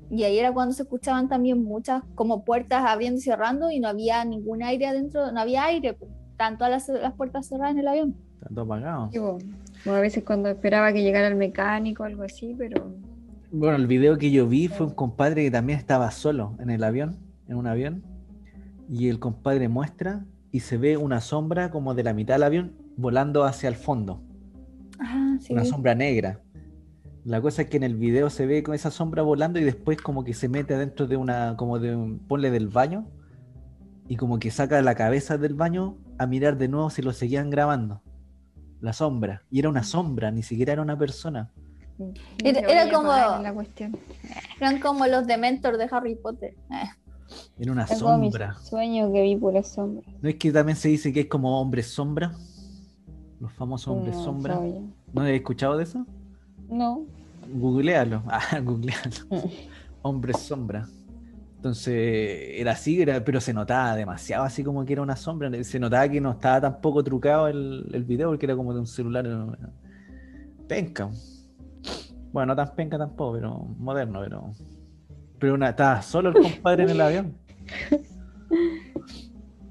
[SPEAKER 3] Y ahí era cuando se escuchaban también muchas como puertas abriendo y cerrando y no había ningún aire adentro, no había aire, pues, tanto las, las puertas cerradas en el avión.
[SPEAKER 2] Tanto apagado.
[SPEAKER 1] o a veces cuando esperaba que llegara el mecánico o algo así, pero...
[SPEAKER 2] Bueno, el video que yo vi fue un compadre que también estaba solo en el avión, en un avión, y el compadre muestra y se ve una sombra como de la mitad del avión volando hacia el fondo.
[SPEAKER 3] Ah,
[SPEAKER 2] una sombra negra. La cosa es que en el video se ve con esa sombra volando y después como que se mete dentro de una, como de un, ponle del baño y como que saca la cabeza del baño a mirar de nuevo si lo seguían grabando. La sombra. Y era una sombra, ni siquiera era una persona.
[SPEAKER 3] Era, como eran como los dementors de Harry Potter. Eh.
[SPEAKER 2] Era una sombra.
[SPEAKER 1] Sueño que vi por la sombra.
[SPEAKER 2] ¿No es que también se dice que es como hombre sombra? Los famosos hombres sombra. ¿No has escuchado de eso?
[SPEAKER 1] No.
[SPEAKER 2] Googlealo. Ah, googlealo. Hombre sombra. Entonces era así, pero se notaba demasiado así como que era una sombra. Se notaba que no estaba tampoco trucado el, el video porque era como de un celular. Penca. Bueno, no tan penca tampoco, pero moderno, pero. Pero una, estaba solo el compadre en el avión.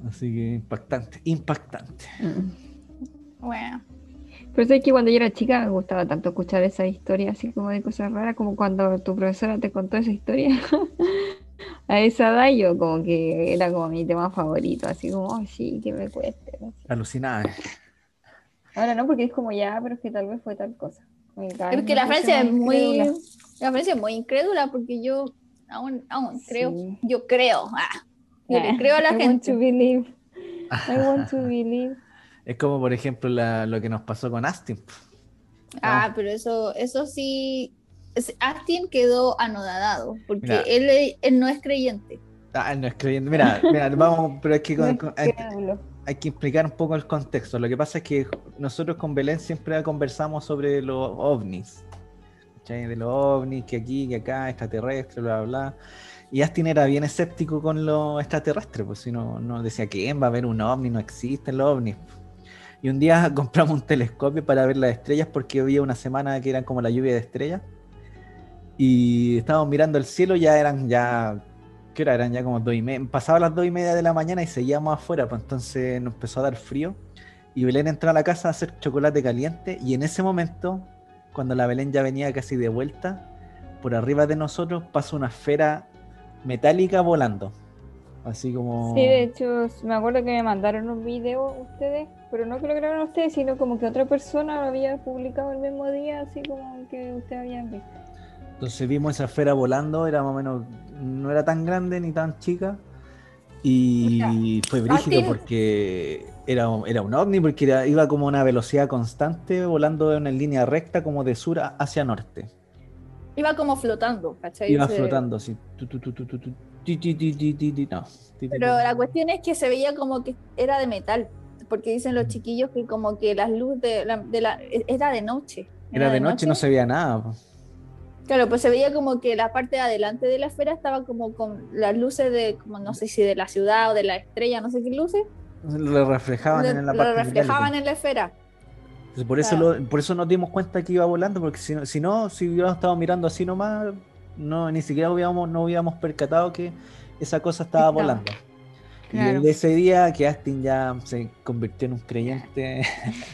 [SPEAKER 2] Así que impactante, impactante.
[SPEAKER 3] Mm. Bueno.
[SPEAKER 1] Pero sé que cuando yo era chica me gustaba tanto escuchar esa historia así como de cosas raras, como cuando tu profesora te contó esa historia. a esa edad yo como que era como mi tema favorito, así como, oh, sí, que me cueste.
[SPEAKER 2] Alucinada.
[SPEAKER 1] Ahora no, porque es como ya, pero es que tal vez fue tal cosa.
[SPEAKER 3] Es que la Francia es muy, la Francia es muy incrédula porque yo aún, aún creo, yo creo, ah, yo le creo a la gente.
[SPEAKER 1] I want to believe. I want to believe.
[SPEAKER 2] Es como, por ejemplo, lo que nos pasó con Astin.
[SPEAKER 3] Ah, pero eso, eso sí. Astin quedó anodadado, porque él, él, no es creyente.
[SPEAKER 2] Ah, él no es creyente. Mira, mira vamos, pero es que hay, que explicar un poco el contexto. Lo que pasa es que nosotros con Belén siempre conversamos sobre los ovnis. De los ovnis, que aquí, que acá, extraterrestre, bla, bla, bla. Y Astin era bien escéptico con los extraterrestres, pues si no, no decía que va a haber un ovni, no existen los ovnis. Y un día compramos un telescopio para ver las estrellas porque había una semana que eran como la lluvia de estrellas. Y estábamos mirando el cielo, ya eran ya, ¿qué hora? Eran ya como dos y media, pasaba las dos y media de la mañana y seguíamos afuera, pues entonces nos empezó a dar frío. Y Belén entró a la casa a hacer chocolate caliente y en ese momento, cuando la Belén ya venía casi de vuelta, por arriba de nosotros pasó una esfera metálica volando. Así como...
[SPEAKER 1] Sí, de hecho, me acuerdo que me mandaron un video ustedes, pero no que lo grabaron ustedes, sino como que otra persona lo había publicado el mismo día, así como que ustedes habían visto.
[SPEAKER 2] Entonces vimos esa esfera volando, era más o menos, no era tan grande ni tan chica, y fue brígido porque era, era un ovni, porque iba como a una velocidad constante, volando en línea recta, como de sur hacia norte.
[SPEAKER 3] Iba como flotando, ¿cachai?
[SPEAKER 2] Iba flotando,
[SPEAKER 3] Pero la cuestión es que se veía como que era de metal, porque dicen los chiquillos que como que las luces de la, era de noche.
[SPEAKER 2] Era, de, noche, no se veía nada.
[SPEAKER 3] Claro, pues se veía como que la parte de adelante de la esfera estaba como con las luces de, como no sé si de la ciudad o de la estrella, no sé qué luces.
[SPEAKER 2] Lo reflejaban
[SPEAKER 3] le-
[SPEAKER 2] en la
[SPEAKER 3] lo
[SPEAKER 2] parte
[SPEAKER 3] reflejaban
[SPEAKER 2] reality.
[SPEAKER 3] en la esfera.
[SPEAKER 2] Entonces, por eso lo- por eso nos dimos cuenta que iba volando, porque si no, si, no, si hubiéramos estado mirando así nomás, no, ni siquiera hubiéramos, no hubiéramos percatado que esa cosa estaba volando.
[SPEAKER 1] Claro.
[SPEAKER 2] Y desde ese día que Astin ya se convirtió en un creyente.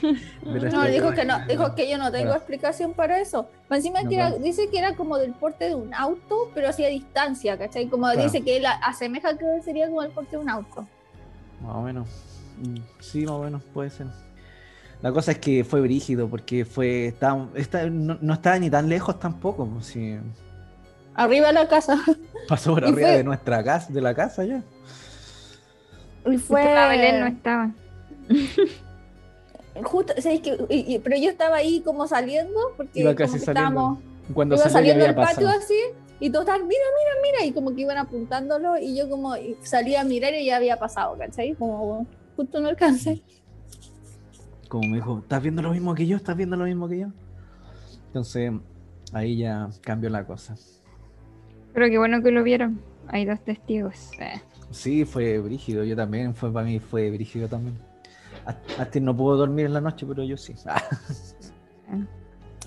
[SPEAKER 3] No, dijo que no, dijo que yo no tengo
[SPEAKER 2] Bueno.
[SPEAKER 3] explicación para eso. Encima
[SPEAKER 2] No,
[SPEAKER 3] que era- dice que era como del porte de un auto, pero así a distancia, ¿cachai? Como
[SPEAKER 2] Claro.
[SPEAKER 3] dice que él asemeja que sería como el porte de un auto.
[SPEAKER 2] Más o menos. Mm, Sí, más o menos, puede ser. La cosa es que fue brígido, porque fue. Estaba, esta- no, no estaba ni tan lejos tampoco. pues, sí.
[SPEAKER 3] Arriba de la casa.
[SPEAKER 2] pasó por
[SPEAKER 3] Y
[SPEAKER 2] arriba
[SPEAKER 3] fue-
[SPEAKER 2] de nuestra casa, de la casa ya.
[SPEAKER 3] Y
[SPEAKER 1] Fue... Belén no estaba.
[SPEAKER 3] justo. Y- y- pero yo estaba ahí como saliendo, porque
[SPEAKER 2] Iba
[SPEAKER 3] como
[SPEAKER 2] casi
[SPEAKER 3] que
[SPEAKER 2] saliendo.
[SPEAKER 3] estábamos,
[SPEAKER 2] Cuando
[SPEAKER 3] iba saliendo del patio
[SPEAKER 2] pasado.
[SPEAKER 3] así, y todos estaban, mira, mira, mira, y como que iban apuntándolo, y yo como y salía a mirar y ya había pasado, ¿cachai? Como justo no alcancé.
[SPEAKER 2] Como me dijo, ¿estás viendo lo mismo que yo? ¿Estás viendo lo mismo que yo? Entonces, ahí ya cambió la cosa.
[SPEAKER 1] Pero qué bueno que lo vieron. Hay dos testigos. Eh.
[SPEAKER 2] Sí, fue brígido. Yo también, fue para mí fue brígido también. Astin no pudo dormir en la noche, pero yo sí.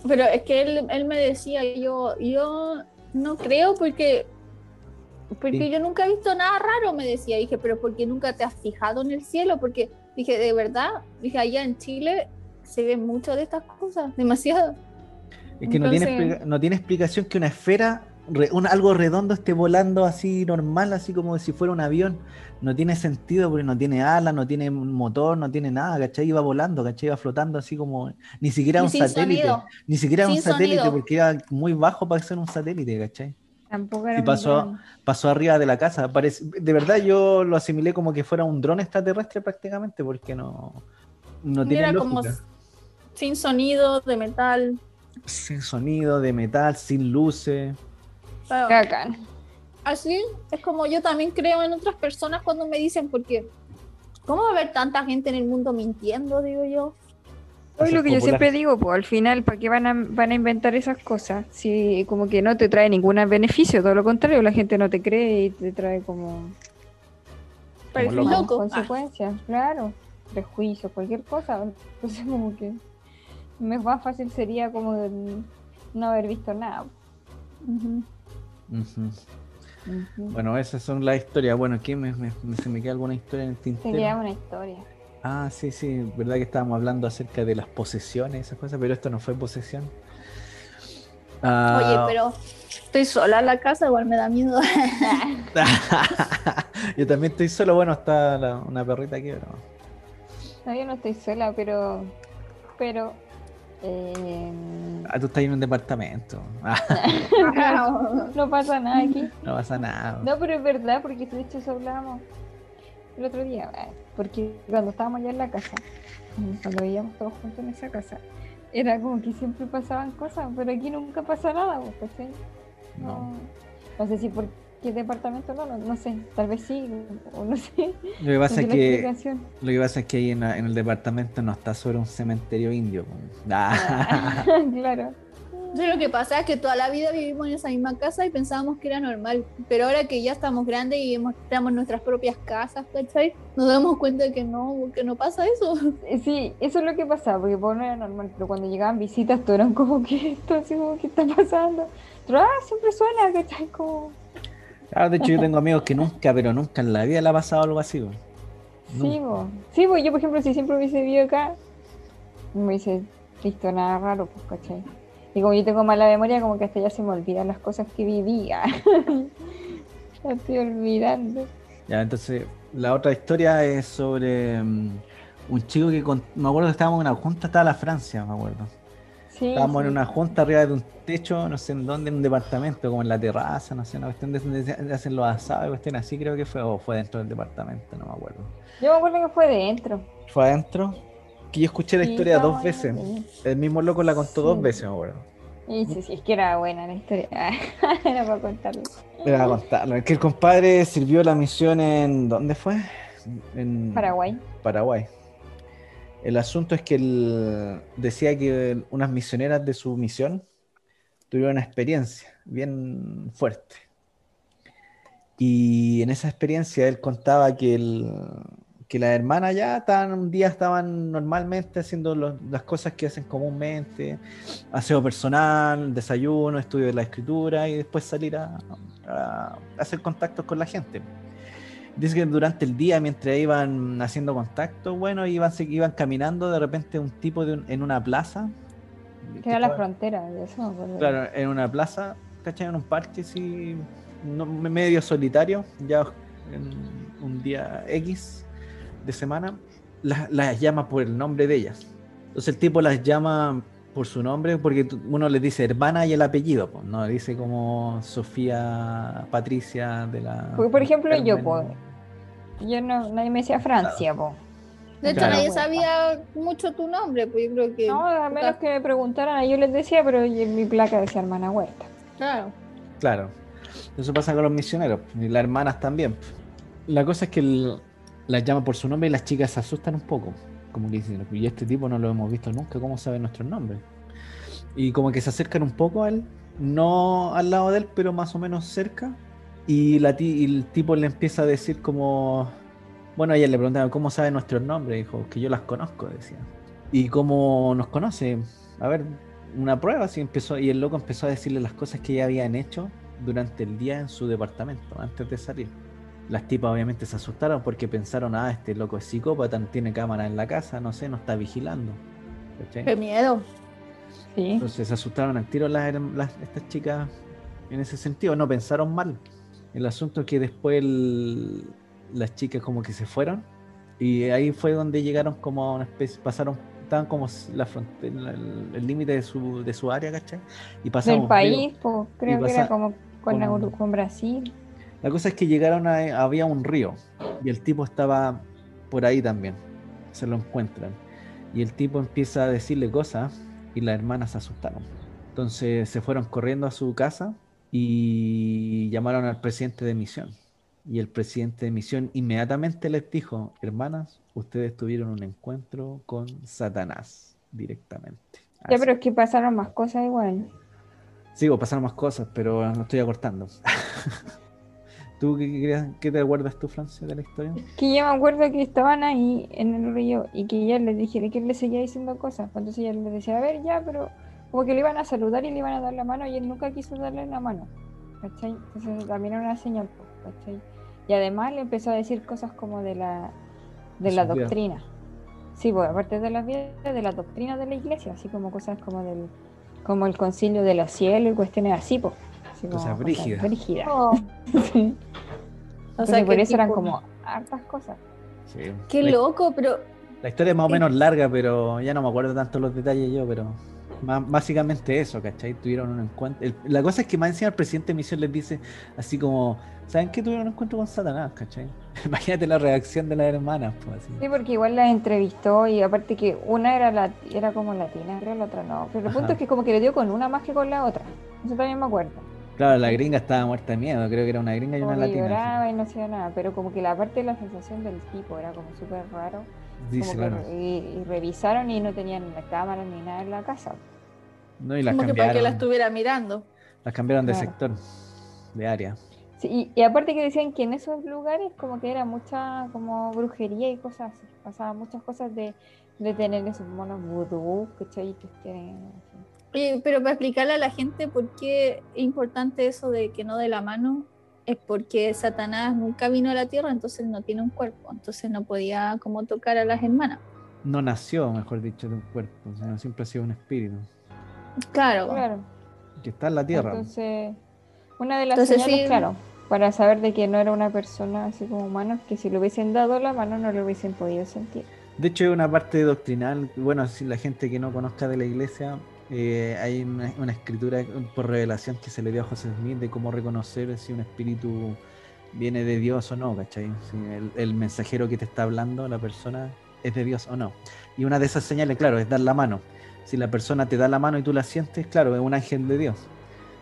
[SPEAKER 3] Pero es que él, él me decía, yo, yo no creo porque, porque
[SPEAKER 2] Sí.
[SPEAKER 3] yo nunca he visto nada raro, me decía. Dije, pero ¿por qué nunca te has fijado en el cielo? Porque dije, de verdad, dije, allá en Chile se ven mucho de estas cosas, demasiado.
[SPEAKER 2] Es que no, tiene no tiene explicación que una esfera, re- un- algo redondo esté volando así normal, así como si fuera un avión. No tiene sentido porque no tiene alas, no tiene motor, no tiene nada, ¿cachai? Iba volando, ¿cachai? Iba flotando así como... Ni siquiera
[SPEAKER 3] Y
[SPEAKER 2] un satélite.
[SPEAKER 3] sonido.
[SPEAKER 2] Ni siquiera un satélite
[SPEAKER 3] sonido.
[SPEAKER 2] porque era muy bajo para ser un satélite, ¿cachai?
[SPEAKER 1] Tampoco era
[SPEAKER 2] Y pasó-. Pasó arriba de la casa. Parece, de verdad yo lo asimilé como que fuera un dron extraterrestre prácticamente porque no, no tiene
[SPEAKER 3] era como sin sonido, de metal.
[SPEAKER 2] Sin sonido, de metal, sin luces.
[SPEAKER 1] Bacán.
[SPEAKER 3] Así es como yo también creo en otras personas cuando me dicen, porque ¿cómo va a haber tanta gente en el mundo mintiendo? Digo yo.
[SPEAKER 1] Es lo que yo
[SPEAKER 2] popular.
[SPEAKER 1] siempre digo, pues al final, ¿para qué van a, van a inventar esas cosas? Si como que no te trae ningún beneficio, todo lo contrario, la gente no te cree y te trae como
[SPEAKER 2] loco.
[SPEAKER 3] Ah,
[SPEAKER 1] consecuencias, claro, prejuicios, cualquier cosa. Entonces como que me- más fácil sería como no haber visto nada.
[SPEAKER 2] Bueno, esas son las historias. Bueno, ¿qué me, se me queda alguna historia en el
[SPEAKER 1] Te
[SPEAKER 2] tintero?
[SPEAKER 1] queda una historia.
[SPEAKER 2] Ah, sí, sí, verdad que estábamos hablando acerca de las posesiones esas cosas, pero esto no fue posesión. Ah,
[SPEAKER 3] Oye, pero estoy sola en la casa, igual me da miedo.
[SPEAKER 2] Yo también estoy solo, bueno, está la- una perrita aquí, pero...
[SPEAKER 1] No, yo no estoy sola, pero pero eh,
[SPEAKER 2] Ah, tú estás en un departamento.
[SPEAKER 1] No pasa nada aquí.
[SPEAKER 2] no pasa nada.
[SPEAKER 1] No, pero es verdad, porque de hecho eso hablábamos el otro día, eh, porque cuando estábamos allá en la casa, mm, cuando vivíamos todos juntos en esa casa, era como que siempre pasaban cosas, pero aquí nunca pasa nada, pues, ¿cachai?
[SPEAKER 2] No.
[SPEAKER 1] No, no sé si por qué departamento no, no, no sé, tal vez sí, o no sé.
[SPEAKER 2] Lo que pasa
[SPEAKER 1] no
[SPEAKER 2] es que lo que pasa es que ahí en, el departamento no está sobre un cementerio indio. po. Ah.
[SPEAKER 1] claro.
[SPEAKER 3] Sí, lo que pasa es que toda la vida vivimos en esa misma casa y pensábamos que era normal, pero ahora que ya estamos grandes y tenemos nuestras propias casas, ¿cachai? Nos damos cuenta de que no, que no pasa eso.
[SPEAKER 1] Eh, Sí, eso es lo que pasaba, porque por no era normal, pero cuando llegaban visitas, todo eran como que esto, así como que está pasando. Pero ah, siempre suena, ¿cachai? Como...
[SPEAKER 2] Claro, de hecho yo tengo amigos que nunca, pero nunca en la vida le ha pasado algo así.
[SPEAKER 1] Sí, bo. sí, pues yo por ejemplo si siempre hubiese vivido acá, no hubiese visto nada raro, pues, ¿cachai? Y como yo tengo mala memoria, como que hasta ya se me olvidan las cosas que vivía. La estoy olvidando.
[SPEAKER 2] Ya, entonces, la otra historia es sobre mm, un chico que, con- me acuerdo que estábamos en una junta, estaba la Francia, me acuerdo.
[SPEAKER 1] Sí,
[SPEAKER 2] Estábamos
[SPEAKER 1] sí.
[SPEAKER 2] en una junta arriba de un techo, no sé en dónde, en un departamento, como en la terraza, no sé, una cuestión de donde hacen los asados, cuestión así creo que fue, o fue dentro del departamento, no me acuerdo.
[SPEAKER 1] Yo me acuerdo que fue dentro.
[SPEAKER 2] Fue adentro, que yo escuché la
[SPEAKER 1] Sí,
[SPEAKER 2] historia dos veces. El mismo loco la contó dos veces, me acuerdo.
[SPEAKER 1] Y sí, sí, es que era buena la historia. era para contarlo.
[SPEAKER 2] Era a contarlo. Es que el compadre sirvió la misión en. ¿Dónde fue? En
[SPEAKER 1] Paraguay.
[SPEAKER 2] Paraguay. El asunto es que él decía que unas misioneras de su misión tuvieron una experiencia bien fuerte. Y en esa experiencia él contaba que, el, que las hermanas ya estaban, un día estaban normalmente haciendo las cosas que hacen comúnmente, aseo personal, desayuno, estudio de la escritura y después salir a, hacer contactos con la gente. Dice que durante el día, mientras iban haciendo contacto, bueno, iban, iban caminando de repente un tipo de en una plaza.
[SPEAKER 1] Que era la frontera, de eso.
[SPEAKER 2] Claro, en una plaza, ¿cachai? En un parque, sí medio solitario, ya en un día X de semana, las, llama por el nombre de ellas. Entonces el tipo las llama por su nombre porque uno les dice hermana y el apellido, pues, no dice como Sofía Patricia de la...
[SPEAKER 1] por ejemplo yo, pues, yo no, nadie me decía Francia, pues.
[SPEAKER 3] De hecho, nadie sabía mucho tu nombre, pues yo creo que...
[SPEAKER 1] No, a menos que me preguntaran, yo les decía, pero en mi placa decía hermana Huerta.
[SPEAKER 3] Claro.
[SPEAKER 2] Claro. Eso pasa con los misioneros y las hermanas también. La cosa es que las llama por su nombre y las chicas se asustan un poco. Como que dicen, y este tipo no lo hemos visto nunca, ¿cómo sabe nuestros nombres? Y como que se acercan un poco a él, no al lado de él, pero más o menos cerca. Y, la el tipo le empieza a decir como... Bueno, ella le preguntaba, ¿cómo sabe nuestros nombres? Dijo, que yo las conozco, decía. ¿Y cómo nos conoce? A ver, una prueba, así empezó, y el loco empezó a decirle las cosas que ya habían hecho durante el día en su departamento antes de salir. Las tipas obviamente se asustaron porque pensaron, ah, este loco es psicópata, tiene cámara en la casa, no sé, no está vigilando.
[SPEAKER 3] Qué miedo.
[SPEAKER 2] Entonces se asustaron al tiro las, estas chicas en ese sentido, no pensaron mal. El asunto es que después las chicas como que se fueron y ahí fue donde llegaron como a una especie, pasaron, estaban como la frontera, el límite de su, de su área, ¿cachai?
[SPEAKER 1] Y pasaron. Del país, creo que era como con, Brasil.
[SPEAKER 2] La cosa es que llegaron a, había un río y el tipo estaba por ahí también. Se lo encuentran. Y el tipo empieza a decirle cosas y las hermanas se asustaron. Entonces se fueron corriendo a su casa y llamaron al presidente de misión. Y el presidente de misión inmediatamente les dijo, hermanas, ustedes tuvieron un encuentro con Satanás directamente.
[SPEAKER 1] Ya, pero es que pasaron más cosas igual.
[SPEAKER 2] Sí, pues, pasaron más cosas, pero no estoy acortando. ¿Tú qué, qué, te acuerdas tú, Francia, de la historia?
[SPEAKER 1] Que yo me acuerdo que estaban ahí en el río y que ella les dije que él le seguía diciendo cosas. Pues entonces ella le decía, a ver, ya, pero como que le iban a saludar y le iban a dar la mano y él nunca quiso darle la mano. ¿Cachai? Entonces también era una señal, pues, ¿cachai? Y además le empezó a decir cosas como de la, de la doctrina. Sí, pues aparte de las de la doctrina de la iglesia, así como cosas como del como el concilio de los cielos y cuestiones así, pues.
[SPEAKER 2] O sea, brígidas.
[SPEAKER 1] Oh. O sea, por eso eran como hartas cosas.
[SPEAKER 3] Sí. Qué loco, pero.
[SPEAKER 2] La historia es más o menos larga, pero ya no me acuerdo tanto los detalles yo, pero básicamente eso, ¿cachai? Tuvieron un encuentro. la cosa es que más encima el presidente de misión les dice así como, ¿saben qué? Tuvieron un encuentro con Satanás, ¿cachai? Imagínate la reacción de las hermanas, pues
[SPEAKER 1] Sí, porque igual las entrevistó y aparte que una era la, era como latina, creo, la otra no. Pero el punto es que como que le dio con una más que con la otra. Eso también me acuerdo.
[SPEAKER 2] Claro, la gringa estaba muerta de miedo, creo que era una gringa y una latina.
[SPEAKER 1] Lloraba y no hacía nada, pero como que la parte de la sensación del tipo era como súper raro. Dice, claro. y, revisaron y no tenían cámara ni nada en la casa.
[SPEAKER 2] No, y las
[SPEAKER 3] como que para que la estuviera mirando.
[SPEAKER 2] Las cambiaron de sector, de área.
[SPEAKER 1] Sí, y, aparte que decían que en esos lugares como que era mucha como brujería y cosas así. Pasaban muchas cosas de, de tener esos monos vudú, ¿cachai? Que tienen,
[SPEAKER 3] pero para explicarle a la gente por qué es importante eso de que no de la mano, es porque Satanás nunca vino a la tierra, entonces no tiene un cuerpo, entonces no podía como tocar a las hermanas.
[SPEAKER 2] No nació, mejor dicho, de un cuerpo, sino siempre ha sido un espíritu.
[SPEAKER 3] Claro. claro.
[SPEAKER 2] Que está en la tierra.
[SPEAKER 1] Entonces, una de las señales, claro, para saber de que no era una persona así como humana, que si le hubiesen dado la mano no lo hubiesen podido sentir.
[SPEAKER 2] De hecho, es una parte doctrinal, bueno, si la gente que no conozca de la iglesia, eh, hay una, escritura por revelación que se le dio a José Smith de cómo reconocer si un espíritu viene de Dios o no, ¿cachai? Si el, mensajero que te está hablando, la persona, es de Dios o no. Y una de esas señales, claro, es dar la mano. Si la persona te da la mano y tú la sientes, claro, es un ángel de Dios.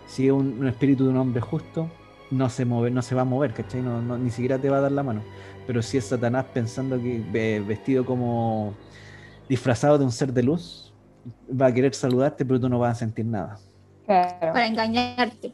[SPEAKER 2] Si es un, espíritu de un hombre justo, no se, mueve, no se va a mover, ¿cachai? ni siquiera te va a dar la mano. Pero si es Satanás pensando que vestido como disfrazado de un ser de luz, va a querer saludarte, pero tú no vas a sentir nada.
[SPEAKER 1] Claro,
[SPEAKER 3] para engañarte.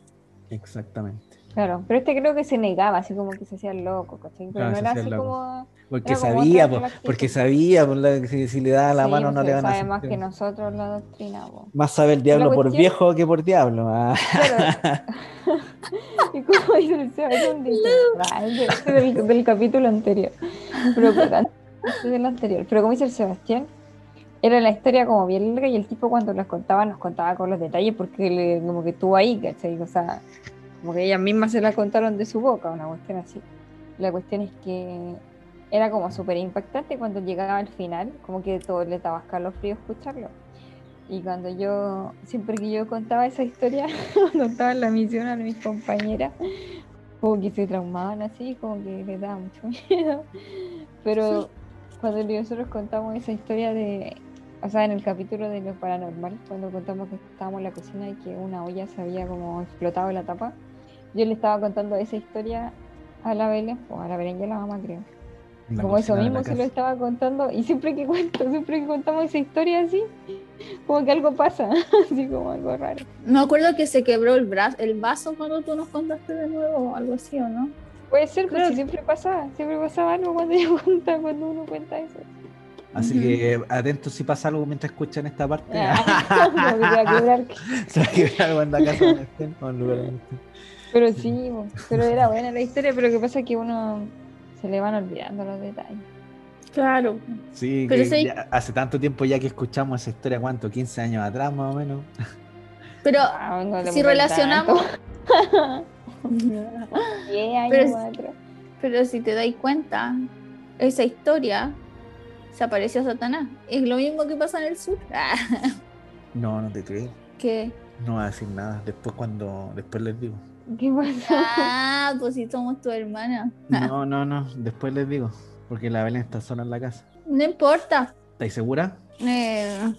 [SPEAKER 2] Exactamente.
[SPEAKER 1] claro. Pero este creo que se negaba, así como que se hacía loco, ¿cachai? Pero
[SPEAKER 2] Claro,
[SPEAKER 1] no
[SPEAKER 2] se
[SPEAKER 1] era
[SPEAKER 2] hacía
[SPEAKER 1] así
[SPEAKER 2] loco.
[SPEAKER 1] como.
[SPEAKER 2] Porque
[SPEAKER 1] Era como
[SPEAKER 2] sabía, porque sabía por la- si, si le daba la
[SPEAKER 1] Sí,
[SPEAKER 2] mano no le van a
[SPEAKER 1] sabe más que nosotros la doctrina, po.
[SPEAKER 2] Más sabe el diablo por
[SPEAKER 1] cuestión-
[SPEAKER 2] viejo que por diablo. ah.
[SPEAKER 1] Claro. y como dice el Seba, es un dicho. Es de- es del, capítulo anterior. Pero antes del anterior. Pero como dice el Sebastián, era la historia como bien larga y el tipo cuando las contaba nos contaba con los detalles porque le, como que estuvo ahí, ¿cachai? O sea, como que ellas mismas se la contaron de su boca, una cuestión así. La cuestión es que era como súper impactante cuando llegaba al final, como que todo le daba escalofrío escucharlo. Y cuando yo, siempre que yo contaba esa historia, cuando estaba en la misión a mis compañeras, como que se traumaban así, como que les daba mucho miedo. Pero cuando nosotros contamos esa historia de, o sea, en el capítulo de lo paranormal, cuando contamos que estábamos en la cocina y que una olla se había como explotado la tapa, yo le estaba contando esa historia a la Belén, o a la Belén y a la mamá creo.
[SPEAKER 2] La
[SPEAKER 1] Como eso mismo se lo estaba contando y siempre que cuento, siempre que contamos esa historia así, como que algo pasa, así como algo raro.
[SPEAKER 3] Me acuerdo que se quebró el brazo, el vaso cuando tú nos contaste de nuevo o algo así, ¿o no?
[SPEAKER 1] Puede ser, pero siempre pasaba, siempre pasaba algo cuando yo cuenta, cuando uno cuenta eso.
[SPEAKER 2] Así que atentos si pasa algo mientras escuchan esta parte.
[SPEAKER 1] Ah.
[SPEAKER 2] Se va a quebrar algo en la casa donde estén, o en el lugar donde estén.
[SPEAKER 1] Pero sí, pero era buena la historia, pero lo que pasa es que uno se le van olvidando los detalles.
[SPEAKER 3] Claro.
[SPEAKER 2] Sí,
[SPEAKER 3] Pero
[SPEAKER 2] que hace tanto tiempo ya que escuchamos esa historia, ¿cuánto? ¿15 años atrás más o menos?
[SPEAKER 3] Pero
[SPEAKER 1] Ah, no
[SPEAKER 3] si relacionamos,
[SPEAKER 1] tanto. 10 años
[SPEAKER 3] Pero-
[SPEAKER 1] atrás.
[SPEAKER 3] pero si te dais cuenta, esa historia se apareció Satanás. Es lo mismo que pasa en el sur. Ah,
[SPEAKER 2] No, no te creo.
[SPEAKER 3] que
[SPEAKER 2] No voy a decir nada. Después cuando, después les digo.
[SPEAKER 1] ¿Qué pasó?
[SPEAKER 3] ah, pues si somos tu hermana.
[SPEAKER 2] No, no, no. Después les digo. Porque la Belén está sola en la casa.
[SPEAKER 3] No importa.
[SPEAKER 2] ¿Estáis segura?
[SPEAKER 3] Eh,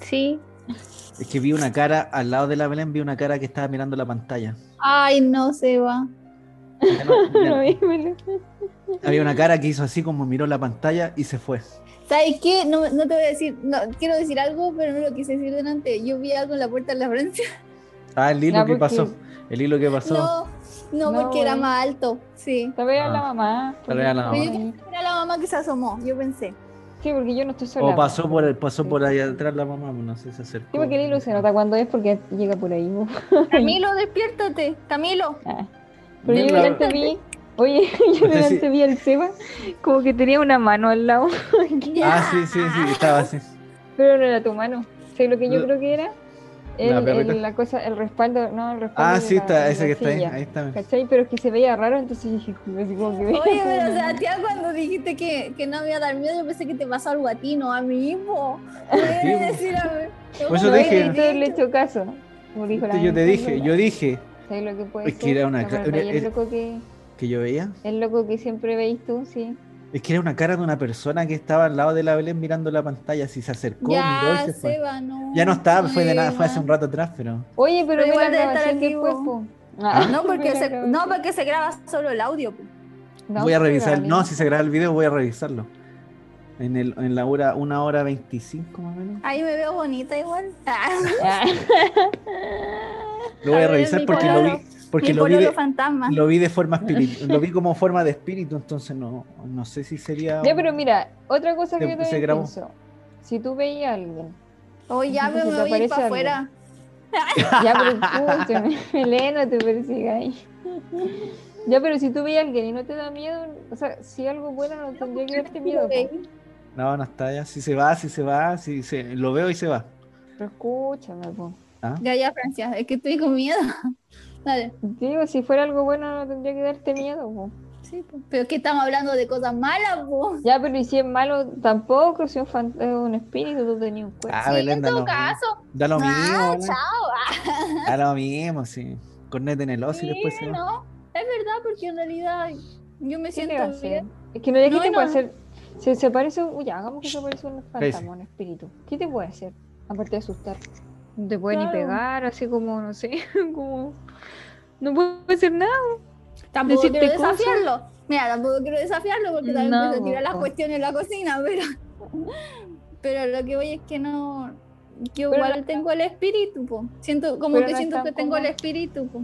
[SPEAKER 3] sí.
[SPEAKER 2] Es que vi una cara, al lado de la Belén vi una cara que estaba mirando la pantalla.
[SPEAKER 3] Ay, no se va.
[SPEAKER 2] Ya no- ya-
[SPEAKER 1] No, dímelo.
[SPEAKER 2] había una cara que hizo así como miró la pantalla y se fue.
[SPEAKER 3] ¿Sabes qué? No, no te voy a decir, no, quiero decir algo, pero no lo quise decir delante. Yo vi algo en la puerta de la Francia.
[SPEAKER 2] Ah, el hilo
[SPEAKER 1] Ya,
[SPEAKER 2] que
[SPEAKER 1] porque-
[SPEAKER 2] pasó. El hilo que pasó.
[SPEAKER 3] No, no,
[SPEAKER 1] No,
[SPEAKER 3] porque era más alto. Sí.
[SPEAKER 1] Tal vez
[SPEAKER 2] Ah.
[SPEAKER 1] la mamá.
[SPEAKER 2] Tal vez la
[SPEAKER 3] Pero
[SPEAKER 2] mamá.
[SPEAKER 3] yo que era la mamá que se asomó, yo pensé.
[SPEAKER 1] Sí, porque yo no estoy sola.
[SPEAKER 2] O pasó
[SPEAKER 1] po.
[SPEAKER 2] por el, pasó
[SPEAKER 1] Sí.
[SPEAKER 2] por ahí atrás la mamá, pues no sé, se acercó.
[SPEAKER 1] Sí, porque el hilo se nota cuando es porque llega por ahí.
[SPEAKER 3] Camilo, despiértate. Camilo.
[SPEAKER 1] Ah. Pero yo
[SPEAKER 2] la-
[SPEAKER 1] delante vi, oye, yo
[SPEAKER 2] No sé si-
[SPEAKER 1] delante vi al Seba como que tenía una mano al lado,
[SPEAKER 2] Ah, sí, sí, sí, estaba así.
[SPEAKER 1] pero no era tu mano. ¿Sabes lo que yo creo que era?
[SPEAKER 2] la
[SPEAKER 1] El, el- la cosa, el respaldo, no, el respaldo.
[SPEAKER 2] Ah, sí,
[SPEAKER 1] la-
[SPEAKER 2] está, ese que está ahí.
[SPEAKER 1] silla,
[SPEAKER 2] Ahí está.
[SPEAKER 1] ¿Cachai? Pero es que se veía raro, entonces dije, así como que veía
[SPEAKER 3] Oye, pero Sebastián, cuando dijiste que, que no me iba a dar miedo, yo pensé que te pasó algo a ti, no a mí mismo.
[SPEAKER 2] Sí,
[SPEAKER 3] Me
[SPEAKER 2] po.
[SPEAKER 3] decir a.
[SPEAKER 2] Por eso dije-
[SPEAKER 1] y todo le hecho caso. Como dijo la
[SPEAKER 2] Yo te dije, yo dije
[SPEAKER 1] ¿Sabes lo que puede
[SPEAKER 2] Es que
[SPEAKER 1] ser?
[SPEAKER 2] era una
[SPEAKER 1] que,
[SPEAKER 2] que yo veía.
[SPEAKER 1] el loco que siempre veis tú, sí.
[SPEAKER 2] Es que era una cara de una persona que estaba al lado de la Belén mirando la pantalla, así se acercó, miró
[SPEAKER 3] Ya,
[SPEAKER 2] y se fue.
[SPEAKER 3] Seba, no.
[SPEAKER 2] Ya no estaba, fue de nada, fue hace un rato atrás, pero.
[SPEAKER 1] Oye, pero,
[SPEAKER 3] Pero igual debe estar
[SPEAKER 1] grabación
[SPEAKER 3] activo.
[SPEAKER 1] después, po.
[SPEAKER 3] No porque, se, no, porque se graba solo el audio.
[SPEAKER 1] No,
[SPEAKER 2] voy a revisar. No, si se graba el video, voy a revisarlo. En, el, en la hora, una hora veinticinco más o menos.
[SPEAKER 3] Ahí me veo bonita igual. Ah,
[SPEAKER 1] Ah.
[SPEAKER 2] Lo voy a revisar porque lo vi, porque lo vi, de,
[SPEAKER 3] fantasma.
[SPEAKER 2] lo vi de forma espíritu, lo vi como forma de espíritu, entonces no, no sé si sería.
[SPEAKER 1] Ya, pero mira, otra cosa que yo también pienso. Si tú veías a alguien,
[SPEAKER 3] Oye, ya me, me voy a ir
[SPEAKER 1] aparece
[SPEAKER 3] para afuera.
[SPEAKER 1] ya, pero escúchame, Elena, te persigáis. Ya, pero si tú veías a alguien y no te da miedo, o sea, si algo bueno no tendría que darte miedo.
[SPEAKER 2] No, no está ya. Si se va, si se va, si se, lo veo y se va.
[SPEAKER 1] Pero escúchame, po.
[SPEAKER 2] ¿Ah?
[SPEAKER 3] Ya, ya, Francia, es que estoy con miedo. Dale.
[SPEAKER 1] Digo, si fuera algo bueno no tendría que darte miedo, po.
[SPEAKER 3] Sí, po. Pero es que estamos hablando de cosas malas, po.
[SPEAKER 1] Ya, pero y si es malo tampoco, si es un, un espíritu, tú tenías un cuerpo.
[SPEAKER 2] Ah,
[SPEAKER 3] sí,
[SPEAKER 2] Belén,
[SPEAKER 3] en todo caso.
[SPEAKER 2] Da lo mismo.
[SPEAKER 3] Ah,
[SPEAKER 2] Belén.
[SPEAKER 3] chao.
[SPEAKER 2] Da lo mismo, sí. Corneta en el oso y después se
[SPEAKER 3] Sí,
[SPEAKER 2] va.
[SPEAKER 3] no, es verdad, porque en realidad yo me
[SPEAKER 1] ¿Qué
[SPEAKER 3] siento
[SPEAKER 1] hacer?
[SPEAKER 3] bien.
[SPEAKER 1] Es que no hay
[SPEAKER 3] No,
[SPEAKER 1] que te
[SPEAKER 3] no.
[SPEAKER 1] puede hacer. Se, se parece, uy, ya, hagamos que se parece un fantasma, un espíritu. ¿Qué te puede hacer? Aparte de asustar. No te puede ni pegar, así como, no sé, como. No puede hacer nada.
[SPEAKER 3] Tampoco
[SPEAKER 1] Decirte
[SPEAKER 3] quiero
[SPEAKER 1] cosas.
[SPEAKER 3] desafiarlo. Mira, tampoco quiero desafiarlo porque también
[SPEAKER 1] No,
[SPEAKER 3] tirar las cuestiones en la cocina, pero. Pero lo que voy es que no. Yo
[SPEAKER 1] Pero
[SPEAKER 3] igual tengo el espíritu, po. Siento, como que
[SPEAKER 1] no
[SPEAKER 3] siento que tengo el espíritu, po.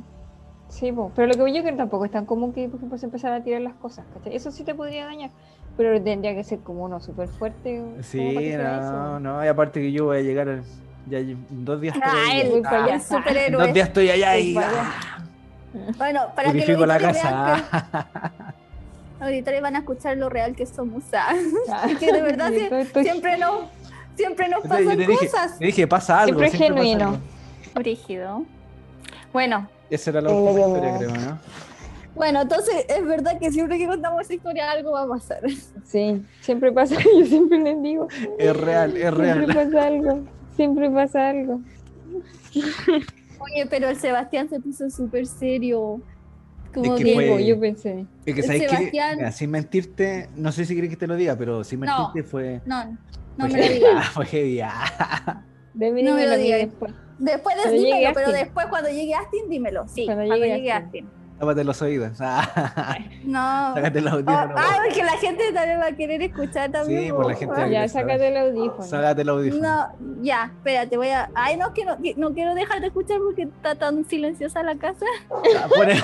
[SPEAKER 1] Sí, po, pero lo que yo creo tampoco es tan común que, por ejemplo, se a tirar las cosas, ¿cachai? Eso sí te podría dañar, pero tendría que ser como uno súper fuerte.
[SPEAKER 2] Sí,
[SPEAKER 1] que
[SPEAKER 2] no, no, y aparte que yo voy a llegar al- ya dos días estoy
[SPEAKER 3] Ah,
[SPEAKER 2] allá. en
[SPEAKER 3] superhéroe.
[SPEAKER 2] dos días estoy allá y ah,
[SPEAKER 3] Bueno, para que
[SPEAKER 2] purifico
[SPEAKER 3] los
[SPEAKER 2] la casa.
[SPEAKER 3] que- auditores van a escuchar lo real que somos. ah.
[SPEAKER 1] Ah,
[SPEAKER 3] que de verdad siempre no, siempre nos
[SPEAKER 2] yo
[SPEAKER 3] pasan
[SPEAKER 2] te dije,
[SPEAKER 3] cosas.
[SPEAKER 2] te dije, pasa algo.
[SPEAKER 1] Siempre es
[SPEAKER 2] siempre pasa
[SPEAKER 1] genuino.
[SPEAKER 3] Brígido. Bueno,
[SPEAKER 2] Esa era la última historia, creo, ¿no?
[SPEAKER 3] bueno, entonces es verdad que siempre que contamos esa historia algo va a pasar.
[SPEAKER 1] Sí, siempre pasa, yo siempre les digo,
[SPEAKER 2] Es real, es real.
[SPEAKER 1] siempre pasa algo, siempre pasa algo.
[SPEAKER 3] Oye, pero el Sebastián se puso súper serio. Como
[SPEAKER 2] Es que
[SPEAKER 3] que,
[SPEAKER 2] fue-
[SPEAKER 1] Digo, yo pensé,
[SPEAKER 2] Es que sabes que,
[SPEAKER 3] Sebastián-
[SPEAKER 2] mira, sin mentirte, no sé si querés que te lo diga, pero sin
[SPEAKER 3] No.
[SPEAKER 2] mentirte fue.
[SPEAKER 3] no, no
[SPEAKER 2] fue
[SPEAKER 3] me lo digas.
[SPEAKER 2] Fue heavy. ah.
[SPEAKER 1] de mí
[SPEAKER 3] No me lo
[SPEAKER 1] lo diga
[SPEAKER 3] digas.
[SPEAKER 1] después.
[SPEAKER 3] Después
[SPEAKER 1] Cuando
[SPEAKER 3] dímelo, pero después cuando llegue Astin, dímelo. Sí,
[SPEAKER 1] Cuando
[SPEAKER 3] cuando,
[SPEAKER 1] llegue
[SPEAKER 3] llegue
[SPEAKER 1] Astin.
[SPEAKER 3] Astin.
[SPEAKER 2] Tápate los oídos. Ah,
[SPEAKER 3] No.
[SPEAKER 2] Sácate los
[SPEAKER 3] Oh,
[SPEAKER 2] audífonos.
[SPEAKER 3] ah, porque la gente también va a querer escuchar también.
[SPEAKER 2] Sí, pues la gente
[SPEAKER 3] Ah,
[SPEAKER 1] Ya, sácate el audífono.
[SPEAKER 2] Sácate el audífono.
[SPEAKER 3] No, ya, espérate, voy a. Ay, no, que no, que no quiero dejar de escuchar porque está tan silenciosa la casa.
[SPEAKER 2] Ah, Pone...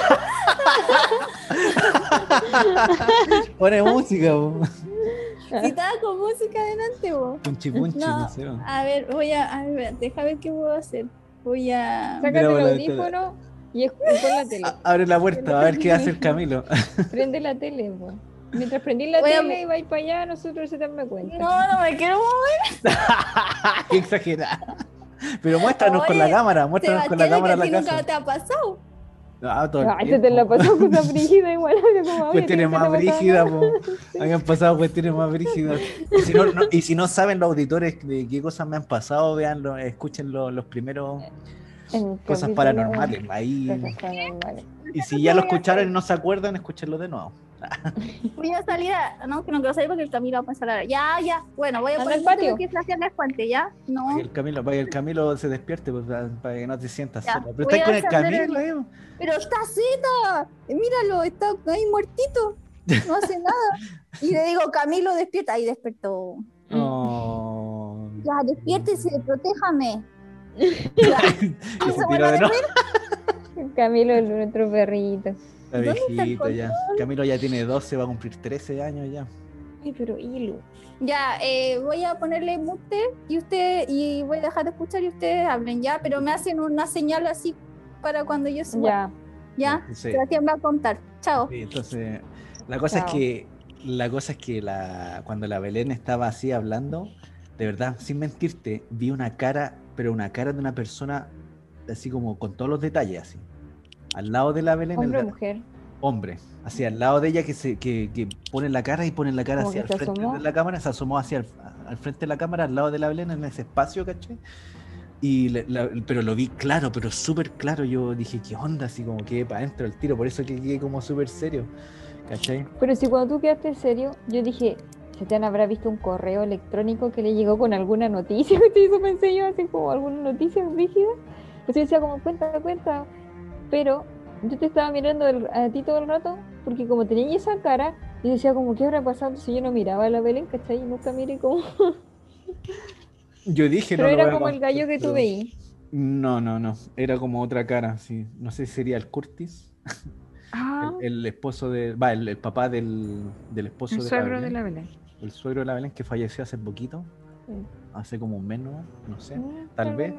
[SPEAKER 2] Pone música, po.
[SPEAKER 3] Si estaba con música adelante, vos.
[SPEAKER 2] Punchi punchi,
[SPEAKER 3] No.
[SPEAKER 2] no sé.
[SPEAKER 3] A ver, voy a. A ver, deja ver qué puedo hacer. Voy a.
[SPEAKER 1] Sácate
[SPEAKER 2] Mira,
[SPEAKER 1] el
[SPEAKER 2] por
[SPEAKER 1] audífono y y pon la tele.
[SPEAKER 2] A- Abre la puerta, a ver qué hace el Camilo.
[SPEAKER 1] Prende la tele, po. Mientras prendí la
[SPEAKER 3] a-
[SPEAKER 1] tele y vais para allá, nosotros se darme cuenta.
[SPEAKER 3] No, no me quiero mover.
[SPEAKER 2] qué exagerada. Pero muéstranos con la
[SPEAKER 3] Oye,
[SPEAKER 2] cámara, muéstranos con la cámara la
[SPEAKER 3] nunca
[SPEAKER 2] casa.
[SPEAKER 3] te ha pasado.
[SPEAKER 2] Ah, todo
[SPEAKER 1] Ay, te la pasó cosa brígida igual. como, oye,
[SPEAKER 2] Cuestiones
[SPEAKER 1] ¿nunca
[SPEAKER 2] más
[SPEAKER 1] te ha pasado
[SPEAKER 2] brígidas. Habían pasado cuestiones más brígidas. Y si no, no- y si no saben los auditores de qué cosas me han pasado, veanlo, escuchen lo- los primeros cosas paranormales. Ahí.
[SPEAKER 1] Cosas paranormales.
[SPEAKER 2] Y si ya lo escucharon y no se acuerdan, escúchenlo de nuevo.
[SPEAKER 3] Voy a salir a... No, que no quiero salir porque el Camilo va a empezar a. Ya, ya. Bueno, voy a poner
[SPEAKER 1] al patio.
[SPEAKER 3] que cuente, ¿ya? No.
[SPEAKER 2] Para que el Camilo, para que el Camilo se despierte, pues, para, que no te sientas
[SPEAKER 3] Ya,
[SPEAKER 2] solo. Pero
[SPEAKER 3] voy
[SPEAKER 2] estás con el
[SPEAKER 3] encender el-
[SPEAKER 2] Camilo, eh.
[SPEAKER 3] Pero está Z. Míralo, está ahí muertito. No hace nada. Y le digo, Camilo, despierta. Ahí despertó.
[SPEAKER 2] Oh.
[SPEAKER 3] Ya, despiértese, protéjame.
[SPEAKER 2] Y
[SPEAKER 3] se
[SPEAKER 2] tiró de.
[SPEAKER 1] Camilo es nuestro perrito.
[SPEAKER 2] Está
[SPEAKER 3] ¿Dónde está el
[SPEAKER 2] viejito ya. Camilo ya tiene 12, va a cumplir 13 años ya.
[SPEAKER 1] Ay, pero hilo.
[SPEAKER 3] Ya, eh, voy a ponerle mute y usted y voy a dejar de escuchar y ustedes hablen ya, pero me hacen una señal así para cuando yo suba.
[SPEAKER 1] Ya.
[SPEAKER 3] Ya,
[SPEAKER 2] Sí.
[SPEAKER 3] Sebastián va a contar. Chao.
[SPEAKER 2] Sí, entonces, la cosa
[SPEAKER 1] Chao.
[SPEAKER 2] es que la cosa es que la, cuando la Belén estaba así hablando, de verdad, sin mentirte, vi una cara, pero una cara de una persona así como con todos los detalles así. Al lado de la Belén, el
[SPEAKER 1] Hombre mujer.
[SPEAKER 2] hombre, así al lado de ella que se que, que pone la cara y pone la cara
[SPEAKER 1] Como
[SPEAKER 2] hacia el frente
[SPEAKER 1] asomó.
[SPEAKER 2] de la cámara, se asomó hacia el, al frente de la cámara, al lado de la Belén, en ese espacio, ¿cachai? Y la- pero lo vi claro, pero súper claro. Yo dije, ¿qué onda? Así como que para adentro el tiro, por eso que quedé como súper serio, ¿cachai?
[SPEAKER 1] Pero si cuando tú quedaste serio, yo dije, Sebastián habrá visto un correo electrónico que le llegó con alguna noticia. Eso pensé yo, así como alguna noticia rígida. Pues yo decía como, cuenta, cuenta. Pero yo te estaba mirando el- a ti todo el rato, porque como tenía esa cara, yo decía como, ¿qué habrá pasado si yo no miraba a la Belén, cachai? Y nunca miré como...
[SPEAKER 2] Yo dije,
[SPEAKER 1] Pero
[SPEAKER 2] no lo
[SPEAKER 1] era
[SPEAKER 2] a
[SPEAKER 1] como el gallo que tú veí.
[SPEAKER 2] No, no, no. Era como otra cara, sí. No sé si sería el Curtis,
[SPEAKER 1] Ah,
[SPEAKER 2] el, el esposo de. Va, el, el papá del, del esposo
[SPEAKER 1] el
[SPEAKER 2] de la Belén.
[SPEAKER 1] de la Belén.
[SPEAKER 2] El suegro de la Belén que falleció hace poquito.
[SPEAKER 1] Sí.
[SPEAKER 2] Hace como un mes, ¿no? No sé.
[SPEAKER 1] Mm,
[SPEAKER 2] tal vez.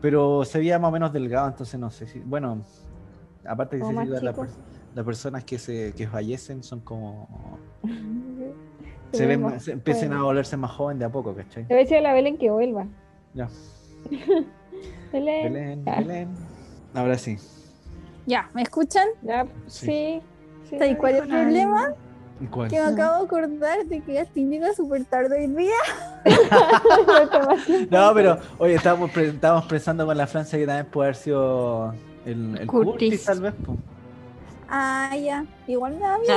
[SPEAKER 2] Pero se veía más o menos delgado, entonces no sé si. Bueno, aparte que se la per- las personas que se que fallecen son como.
[SPEAKER 1] Se
[SPEAKER 2] Se,
[SPEAKER 1] ve
[SPEAKER 2] ven,
[SPEAKER 1] más
[SPEAKER 2] se empiezan a volverse más joven de a poco, ¿cachai?
[SPEAKER 1] Le voy a decir a la Belén que vuelva.
[SPEAKER 2] Ya.
[SPEAKER 1] Belén.
[SPEAKER 2] Belén,
[SPEAKER 1] Ya.
[SPEAKER 2] Belén. Ahora sí.
[SPEAKER 3] Ya, ¿me escuchan?
[SPEAKER 1] Ya,
[SPEAKER 2] Sí.
[SPEAKER 1] sí. sí,
[SPEAKER 3] ¿Sabes
[SPEAKER 1] no
[SPEAKER 3] cuál es el problema?
[SPEAKER 2] ¿Cuál?
[SPEAKER 3] Que me acabo de acordar de que Justin llega súper tarde hoy día.
[SPEAKER 2] No, pero oye, estábamos, pre- estábamos pensando con la Francia que también puede haber sido el, el
[SPEAKER 1] Curtis.
[SPEAKER 2] Curtis. tal vez. po.
[SPEAKER 3] Ah, ya. Igual me da miedo.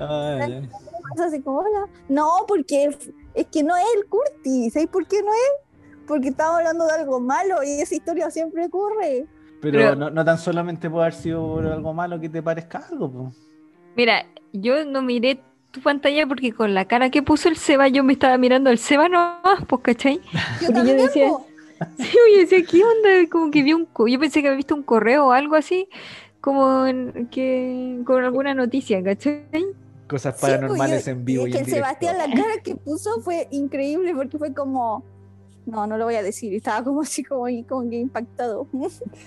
[SPEAKER 2] Ay, ay.
[SPEAKER 3] así como, hola. No, porque es- es que no es el Curtis. ¿Sabes por qué no es? Porque estamos hablando de algo malo y esa historia siempre ocurre.
[SPEAKER 2] Pero,
[SPEAKER 1] Pero-
[SPEAKER 2] no, no tan solamente puede haber sido por algo malo que te parezca algo. po.
[SPEAKER 1] Mira, yo no miré tu pantalla porque con la cara que puso el Seba yo me estaba mirando al Seba nomás, pues, ¿cachai?
[SPEAKER 3] Yo
[SPEAKER 1] Porque yo decía-. Sí, oye, decía, ¿qué onda? Como que vi un... co- Yo pensé que había visto un correo o algo así, como en- que con alguna noticia, ¿cachai?
[SPEAKER 2] Cosas
[SPEAKER 3] Sí,
[SPEAKER 2] paranormales
[SPEAKER 3] pues, yo-
[SPEAKER 2] en vivo y
[SPEAKER 3] que
[SPEAKER 2] en
[SPEAKER 3] el
[SPEAKER 2] directo.
[SPEAKER 3] Sebastián la cara que puso fue increíble porque fue como no, no lo voy a decir, estaba como así como, como que impactado.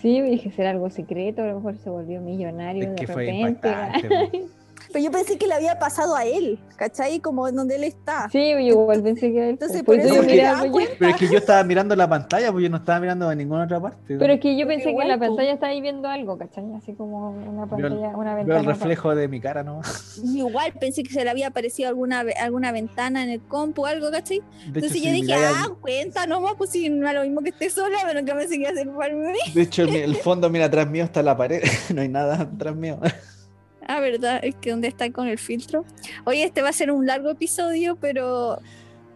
[SPEAKER 1] Sí, dije, será algo secreto, a lo mejor se volvió millonario
[SPEAKER 2] Es
[SPEAKER 1] de
[SPEAKER 2] que fue
[SPEAKER 1] repente.
[SPEAKER 2] impactante.
[SPEAKER 3] Pero yo pensé que le había pasado a él, ¿cachai? Como donde él está.
[SPEAKER 1] Sí, yo igual pensé que era él.
[SPEAKER 3] Entonces,
[SPEAKER 1] Por
[SPEAKER 3] por
[SPEAKER 1] eso yo miraba, pues,
[SPEAKER 2] Pero es que yo estaba mirando la pantalla, pues yo no estaba mirando en ninguna otra parte.
[SPEAKER 1] Pero es que yo pensé que en la pantalla estaba ahí viendo algo, ¿cachai? Así como una
[SPEAKER 2] Veo
[SPEAKER 1] pantalla, una
[SPEAKER 2] Veo
[SPEAKER 1] ventana.
[SPEAKER 2] el reflejo de mi cara, ¿no?
[SPEAKER 3] Igual pensé que se le había aparecido alguna, alguna ventana en el compu o algo, ¿cachai?
[SPEAKER 2] De
[SPEAKER 3] Entonces yo dije, ah,
[SPEAKER 2] al-
[SPEAKER 3] cuenta nomás, pues si no es lo mismo que esté sola, pero que me seguía hacer para mí.
[SPEAKER 2] de hecho, el, el fondo, mira, atrás mío está la pared. no hay nada atrás mío.
[SPEAKER 3] Ah, verdad, es que donde está con el filtro. Oye, este va a ser un largo episodio, pero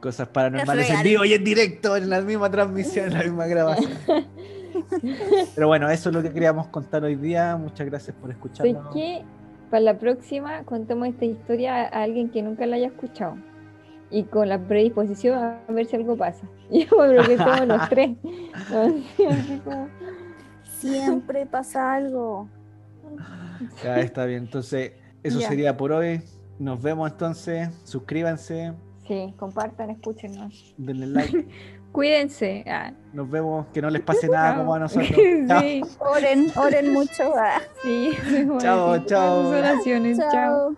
[SPEAKER 2] Cosas paranormales en vivo y en directo, en la misma transmisión, en la misma grabación. Pero bueno, eso es lo que queríamos contar hoy día. Muchas gracias por
[SPEAKER 1] ¿Sabes
[SPEAKER 2] escucharnos.
[SPEAKER 1] qué? Para la próxima contemos esta historia a alguien que nunca la haya escuchado. Y con la predisposición a ver si algo pasa. Yo creo que somos los tres.
[SPEAKER 3] Siempre pasa algo.
[SPEAKER 2] Ya está bien. Entonces, eso
[SPEAKER 3] Ya.
[SPEAKER 2] sería por hoy. Nos vemos entonces. Suscríbanse,
[SPEAKER 1] Sí, compartan, escúchenos.
[SPEAKER 2] denle like.
[SPEAKER 1] Cuídense. Ah,
[SPEAKER 2] Nos vemos. Que no les pase nada como a nosotros.
[SPEAKER 1] Sí,
[SPEAKER 3] Oren, oren mucho. ah.
[SPEAKER 1] sí.
[SPEAKER 2] Chao, chao.
[SPEAKER 1] Sus oraciones. chao.
[SPEAKER 3] Chao.